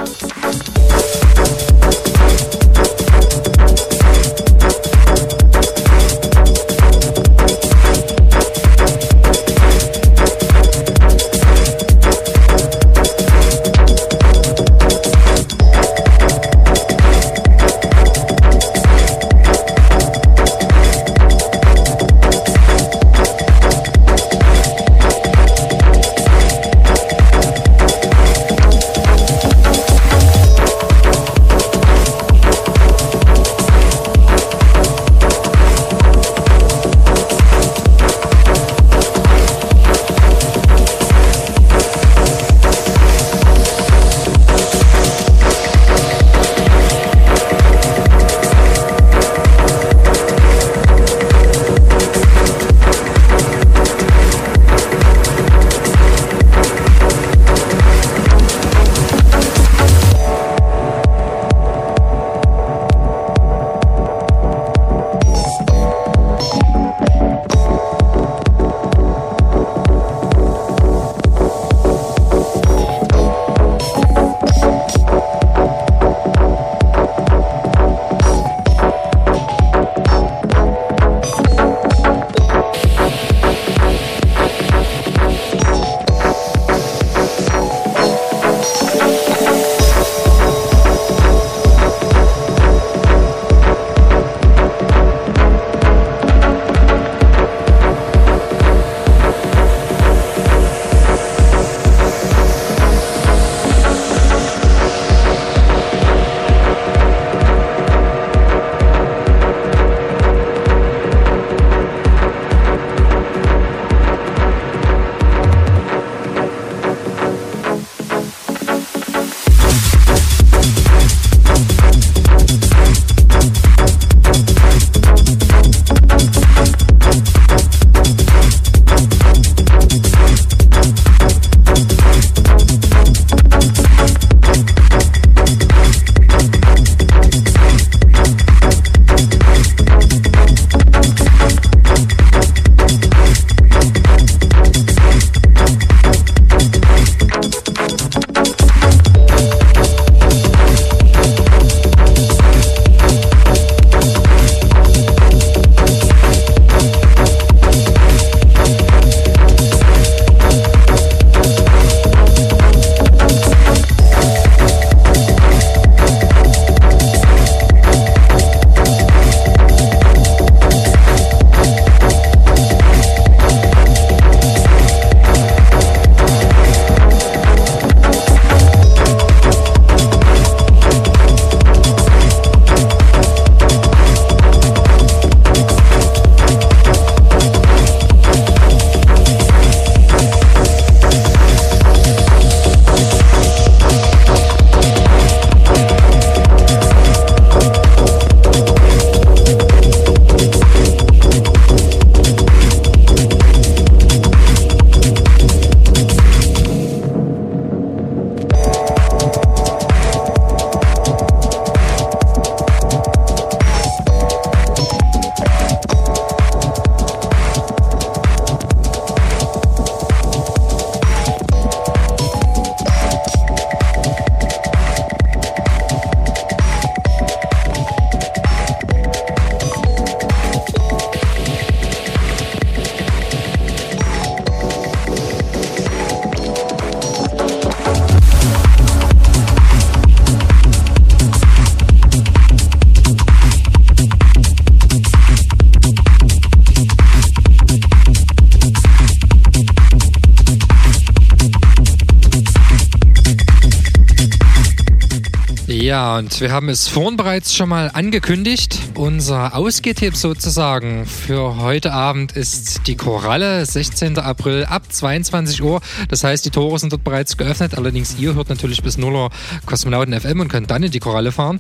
Und wir haben es vorhin bereits schon mal angekündigt. Unser Ausgehtipp sozusagen für heute Abend ist die Koralle, 16. April ab 22 Uhr. Das heißt, die Tore sind dort bereits geöffnet. Allerdings ihr hört natürlich bis 0 Uhr Kosmonauten FM und könnt dann in die Koralle fahren.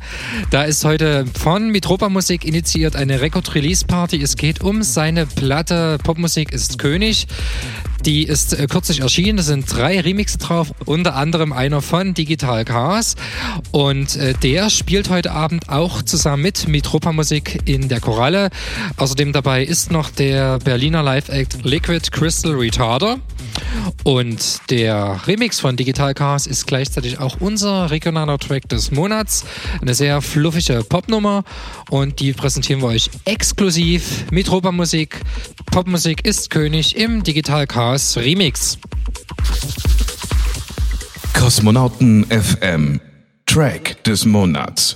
Da ist heute von Mitropa Musik initiiert eine Record-Release-Party. Es geht um seine Platte Popmusik ist König. Die ist äh, kürzlich erschienen. Es sind drei Remixe drauf, unter anderem einer von Digital Chaos. Und äh, der spielt heute Abend auch zusammen mit Mitropa Musik in der Koralle. Außerdem dabei ist noch der Berliner Live-Act Liquid Crystal Retarder. Und der Remix von Digital Chaos ist gleichzeitig auch unser regionaler Track des Monats. Eine sehr fluffige Popnummer und die präsentieren wir euch exklusiv mit Musik. Popmusik ist König im Digital Chaos Remix. Kosmonauten FM Track des Monats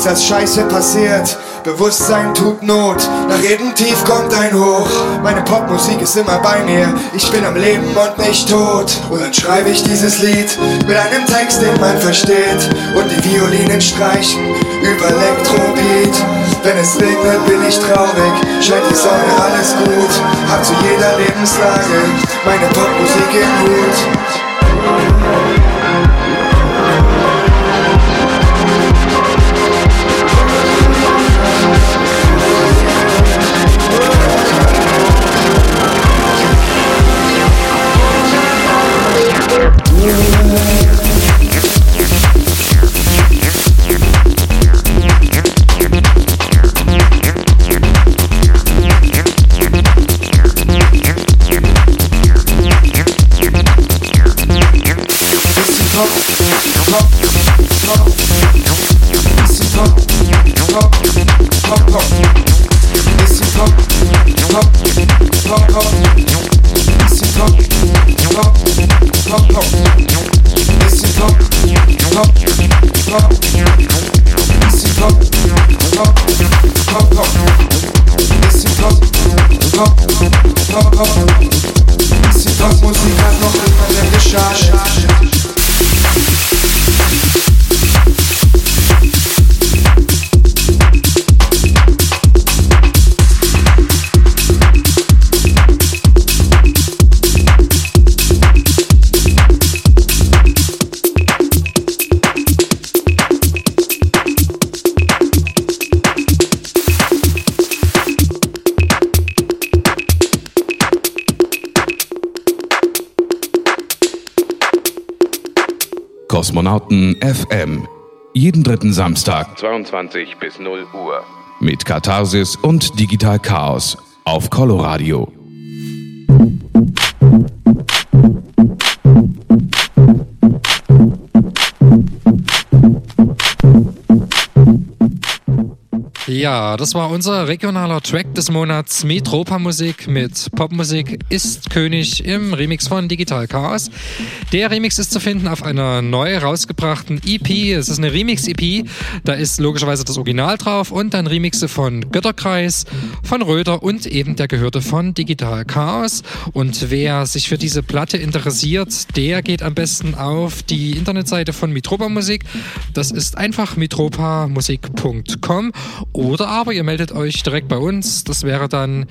nichts als Scheiße passiert. Bewusstsein tut Not, nach jedem Tief kommt ein Hoch. Meine Popmusik ist immer bei mir, ich bin am Leben und nicht tot. Und dann schreibe ich dieses Lied mit einem Text, den man versteht. Und die Violinen streichen über Elektrobeat. Wenn es regnet, bin ich traurig, scheint die Sonne, alles gut. Hab zu jeder Lebenslage meine Popmusik im Hut. Kosmonauten FM. Jeden dritten Samstag 22 bis 0 Uhr. Mit Katharsis und Digital Chaos auf Coloradio. Ja, das war unser regionaler Track des Monats Metropa Musik mit Popmusik ist König im Remix von Digital Chaos. Der Remix ist zu finden auf einer neu rausgebrachten EP. Es ist eine Remix-EP. Da ist logischerweise das Original drauf und dann Remixe von Götterkreis, von Röder und eben der Gehörte von Digital Chaos. Und wer sich für diese Platte interessiert, der geht am besten auf die Internetseite von Mitropa Musik. Das ist einfach mitropamusik.com oder aber ihr meldet euch direkt bei uns. Das wäre dann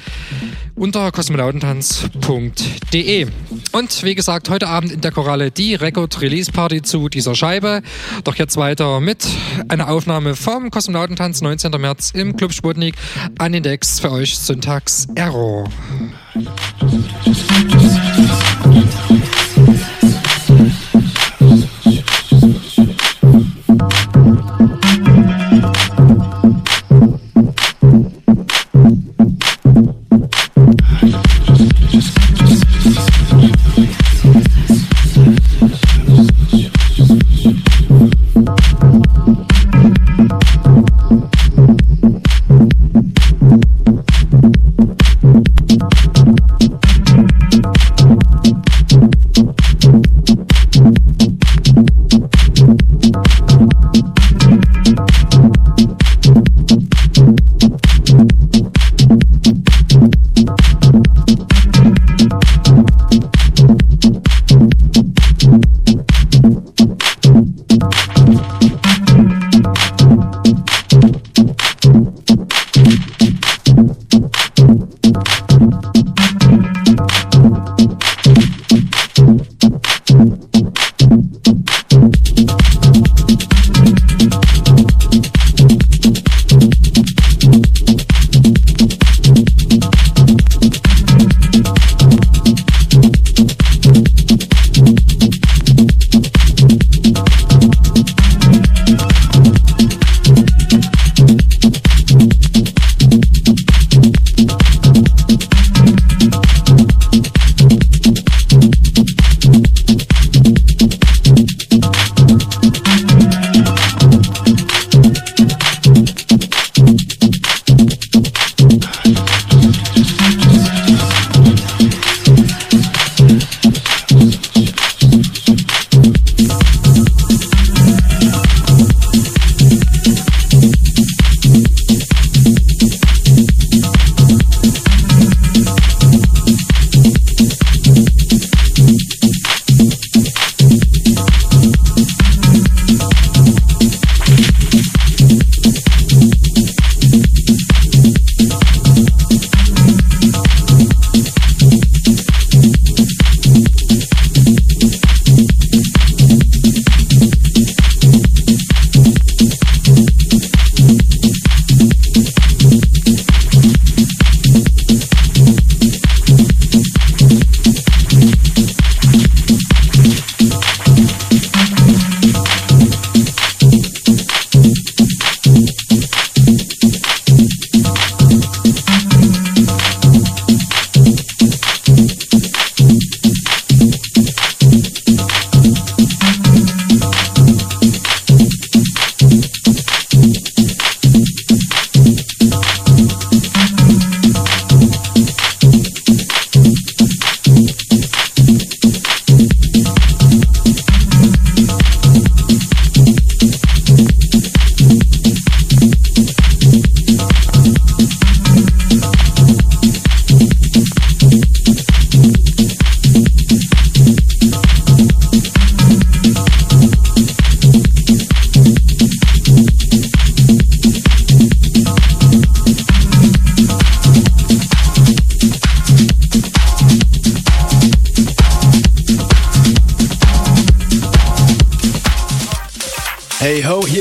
unter kosmonautentanz.de. Und wie gesagt, heute Abend in der Koralle die Record Release Party zu dieser Scheibe. Doch jetzt weiter mit einer Aufnahme vom Kosmonautentanz 19. März im Club Sputnik an den Decks für euch Syntax Error.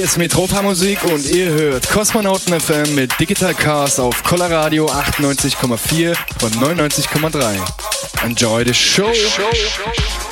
Ist Metropa-Musik und ihr hört Kosmonauten FM mit Digital Cars auf Colorado 98,4 und 99,3. Enjoy the show. show.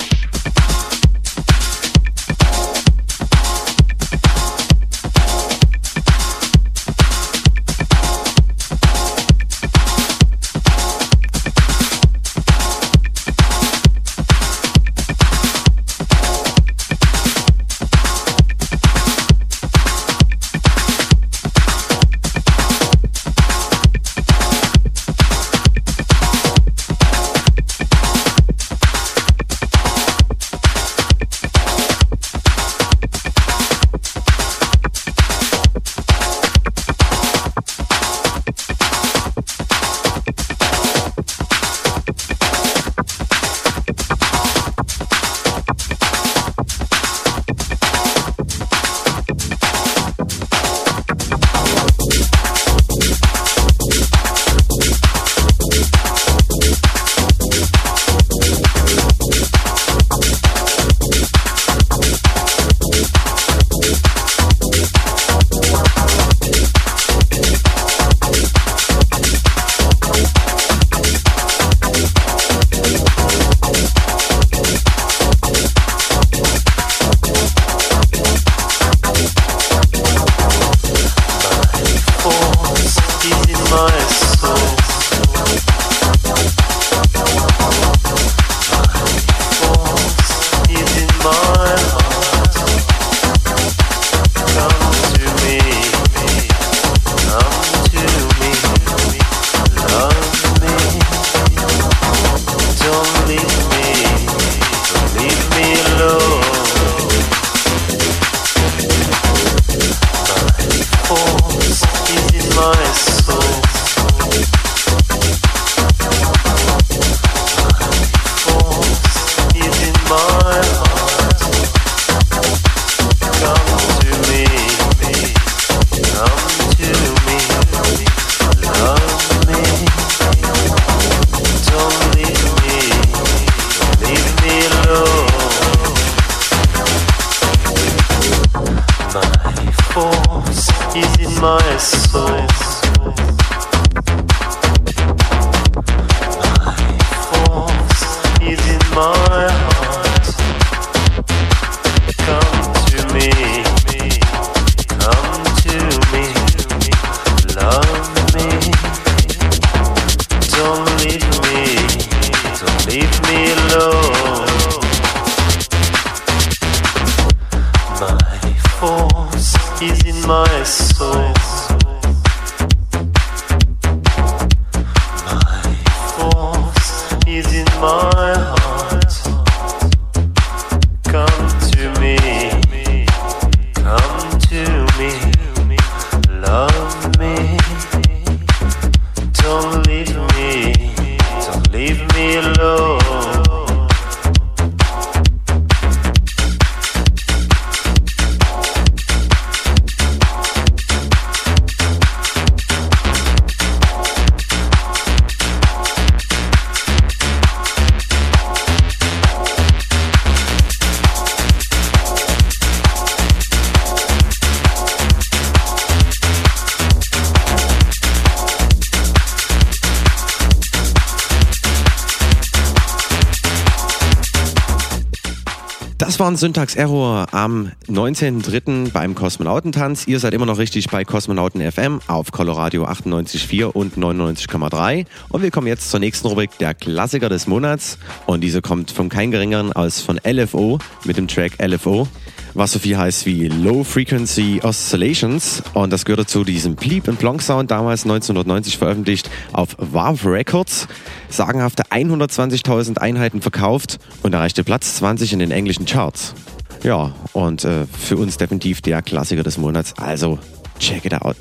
Das war ein Syntax-Error am 19.03. beim Kosmonautentanz. Ihr seid immer noch richtig bei Kosmonauten FM auf Coloradio 98.4 und 99,3. Und wir kommen jetzt zur nächsten Rubrik, der Klassiker des Monats. Und diese kommt von kein geringeren als von LFO mit dem Track LFO was so viel heißt wie Low Frequency Oscillations. Und das gehörte zu diesem Bleep and Blanc Sound, damals 1990 veröffentlicht auf Valve Records. Sagenhafte 120.000 Einheiten verkauft und erreichte Platz 20 in den englischen Charts. Ja, und äh, für uns definitiv der Klassiker des Monats. Also, check it out.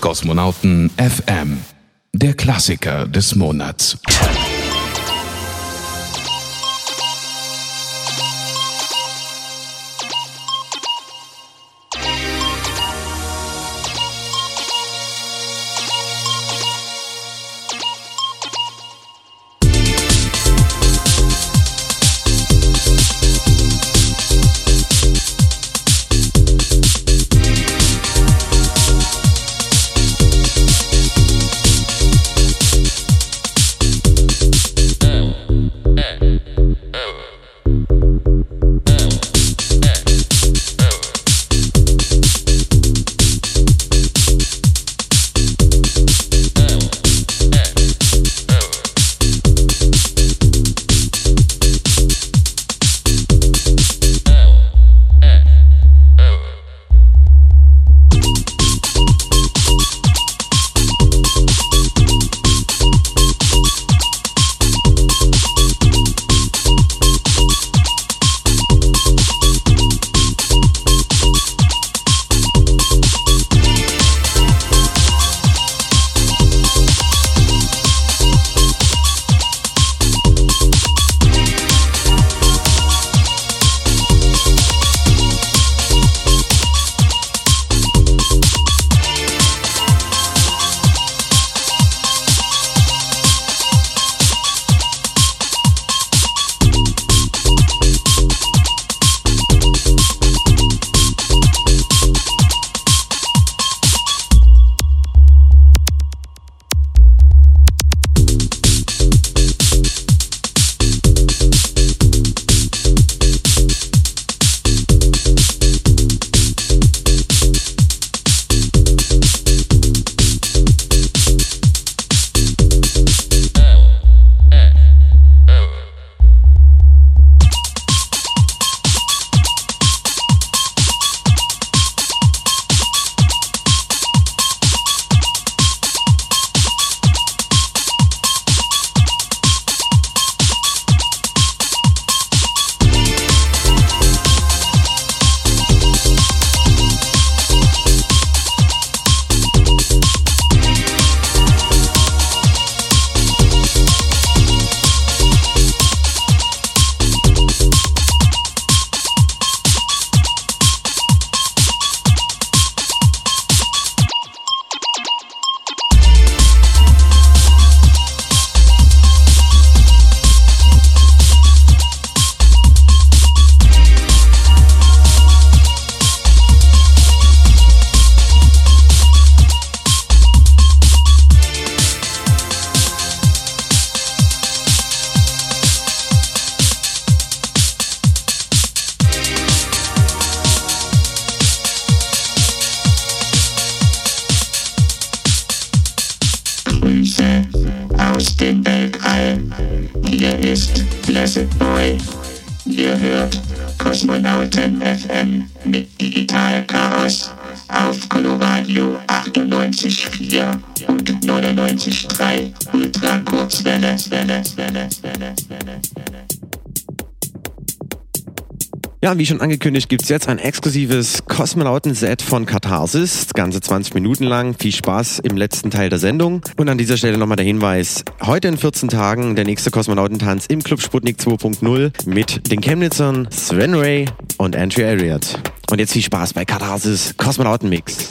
Kosmonauten FM, der Klassiker des Monats. Ja, wie schon angekündigt, gibt's jetzt ein exklusives Kosmonauten-Set von Katharsis, ganze 20 Minuten lang. Viel Spaß im letzten Teil der Sendung. Und an dieser Stelle nochmal der Hinweis, heute in 14 Tagen der nächste Kosmonautentanz im Club Sputnik 2.0 mit den Chemnitzern Sven Ray und Andrew Ariat. Und jetzt viel Spaß bei Katharsis Kosmonautenmix.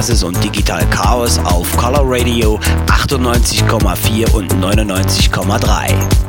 Kartasis und Digital Chaos auf Color Radio 98,4 und 99,3.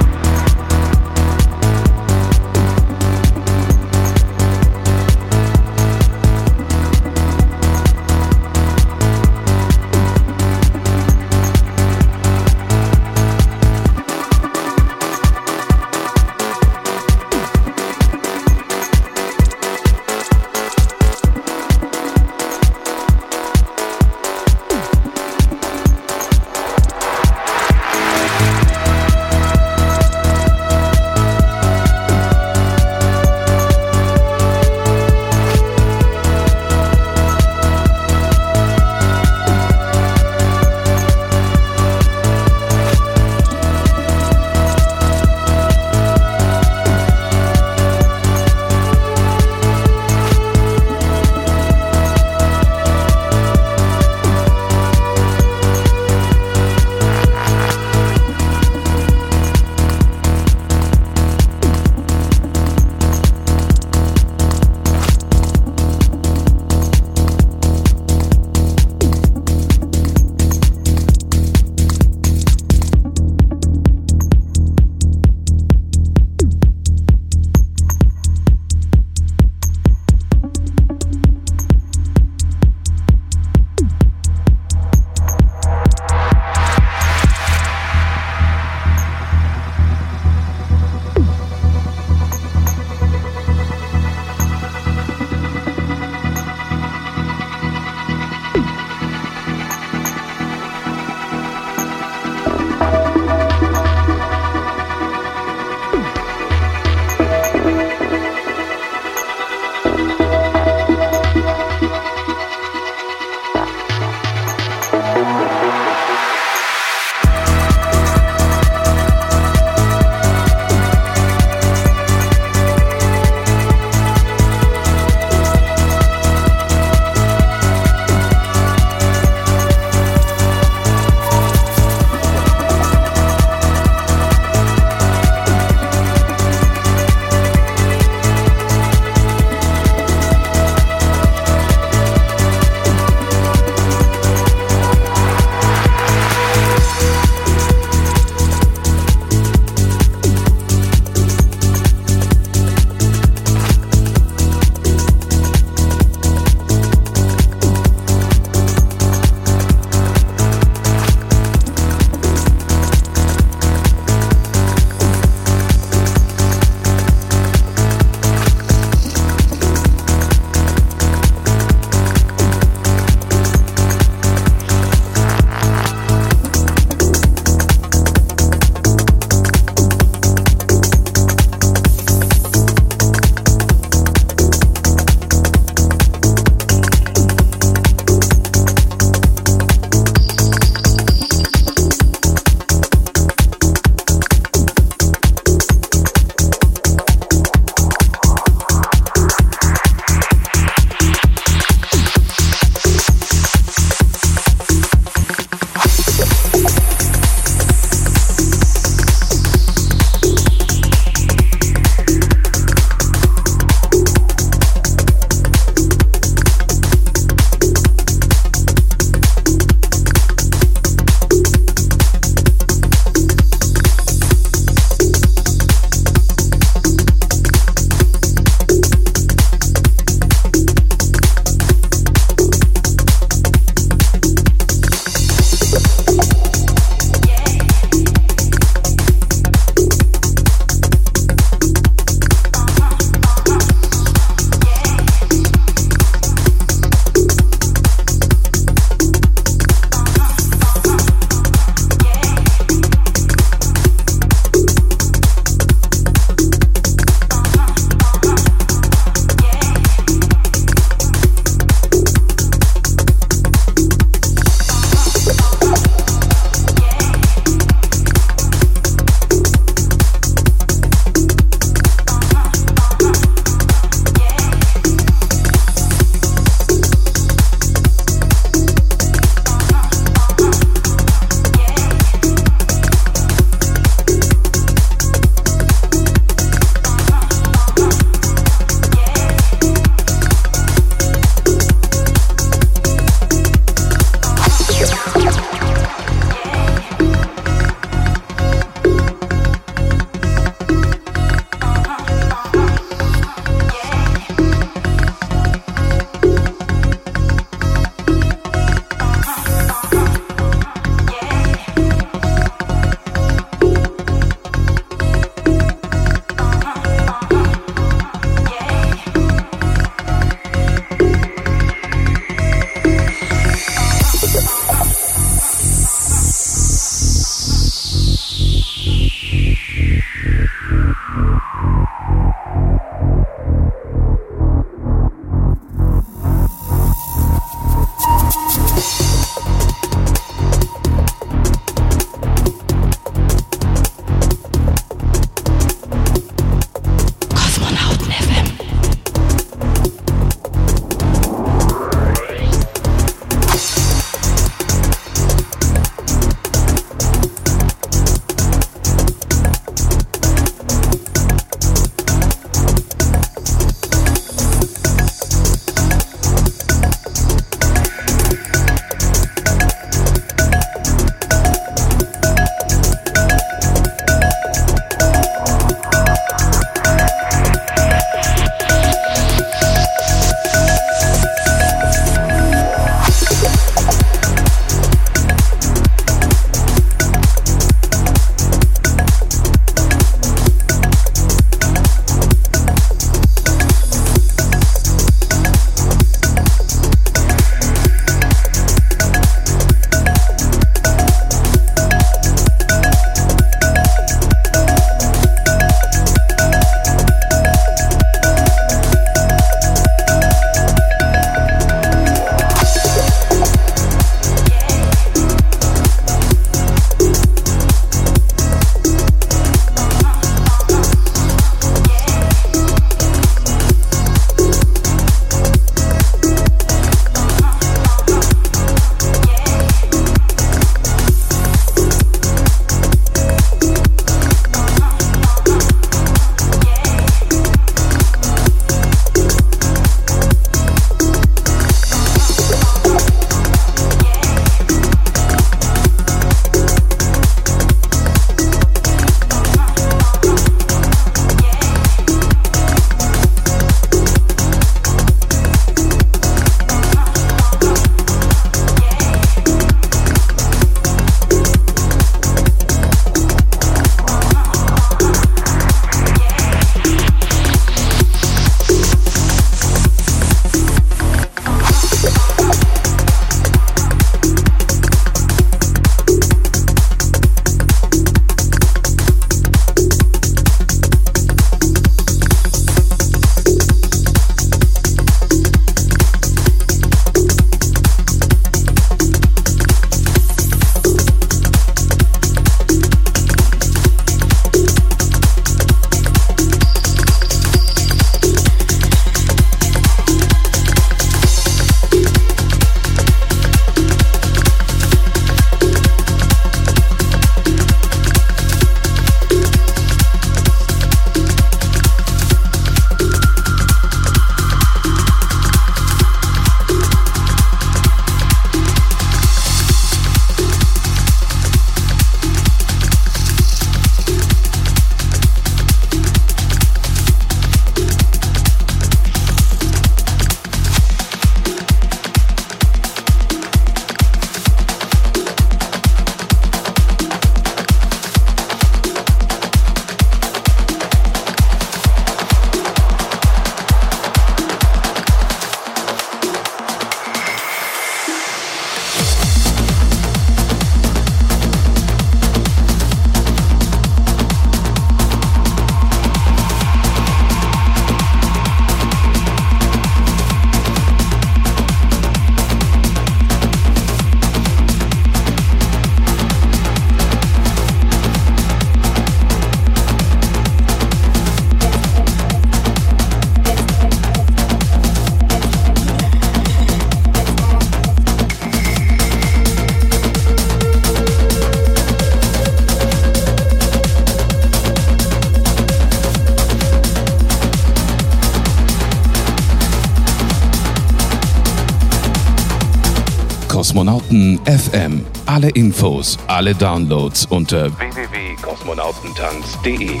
Kosmonauten FM. Alle Infos, alle Downloads unter www.kosmonautentanz.de.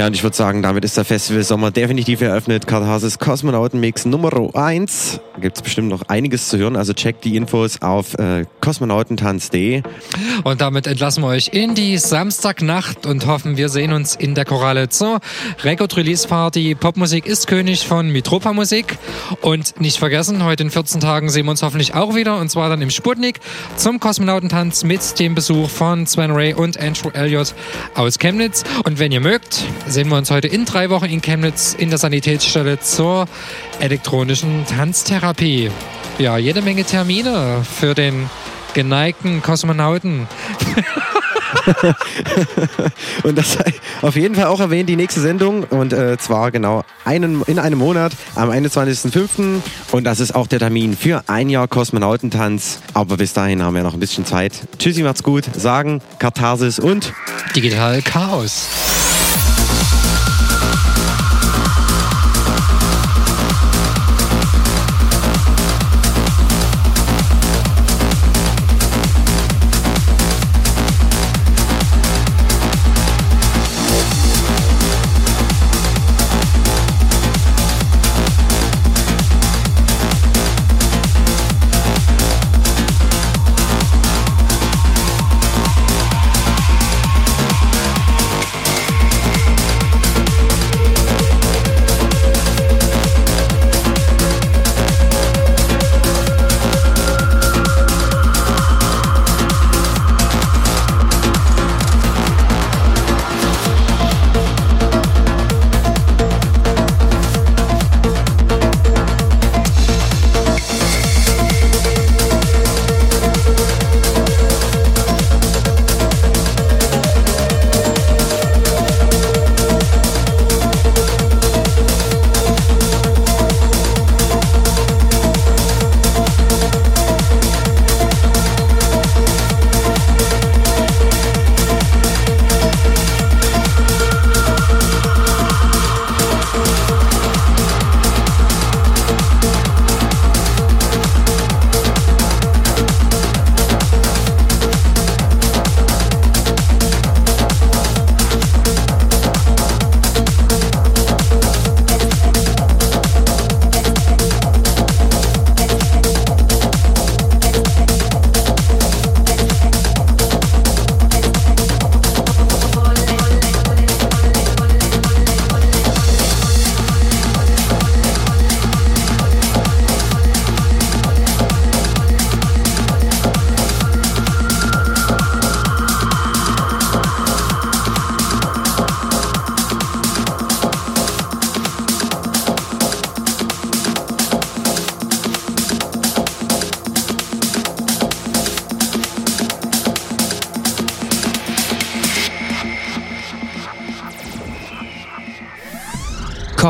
Ja, und ich würde sagen, damit ist der Festival Sommer definitiv eröffnet. Karl Hases Kosmonautenmix Nummer 1. Gibt es bestimmt noch einiges zu hören, also checkt die Infos auf äh, kosmonautentanz.de. Und damit entlassen wir euch in die Samstagnacht und hoffen, wir sehen uns in der Koralle zur Record Release Party. Popmusik ist König von Mitropa Musik. Und nicht vergessen, heute in 14 Tagen sehen wir uns hoffentlich auch wieder und zwar dann im Sputnik zum Kosmonautentanz mit dem Besuch von Sven Ray und Andrew Elliott aus Chemnitz. Und wenn ihr mögt, sehen wir uns heute in drei Wochen in Chemnitz in der Sanitätsstelle zur elektronischen Tanztherapie. Ja, jede Menge Termine für den geneigten Kosmonauten. und das sei auf jeden Fall auch erwähnt, die nächste Sendung. Und äh, zwar genau einen, in einem Monat, am 21.05. Und das ist auch der Termin für ein Jahr Kosmonautentanz. Aber bis dahin haben wir noch ein bisschen Zeit. Tschüssi, macht's gut. Sagen Katharsis und Digital Chaos.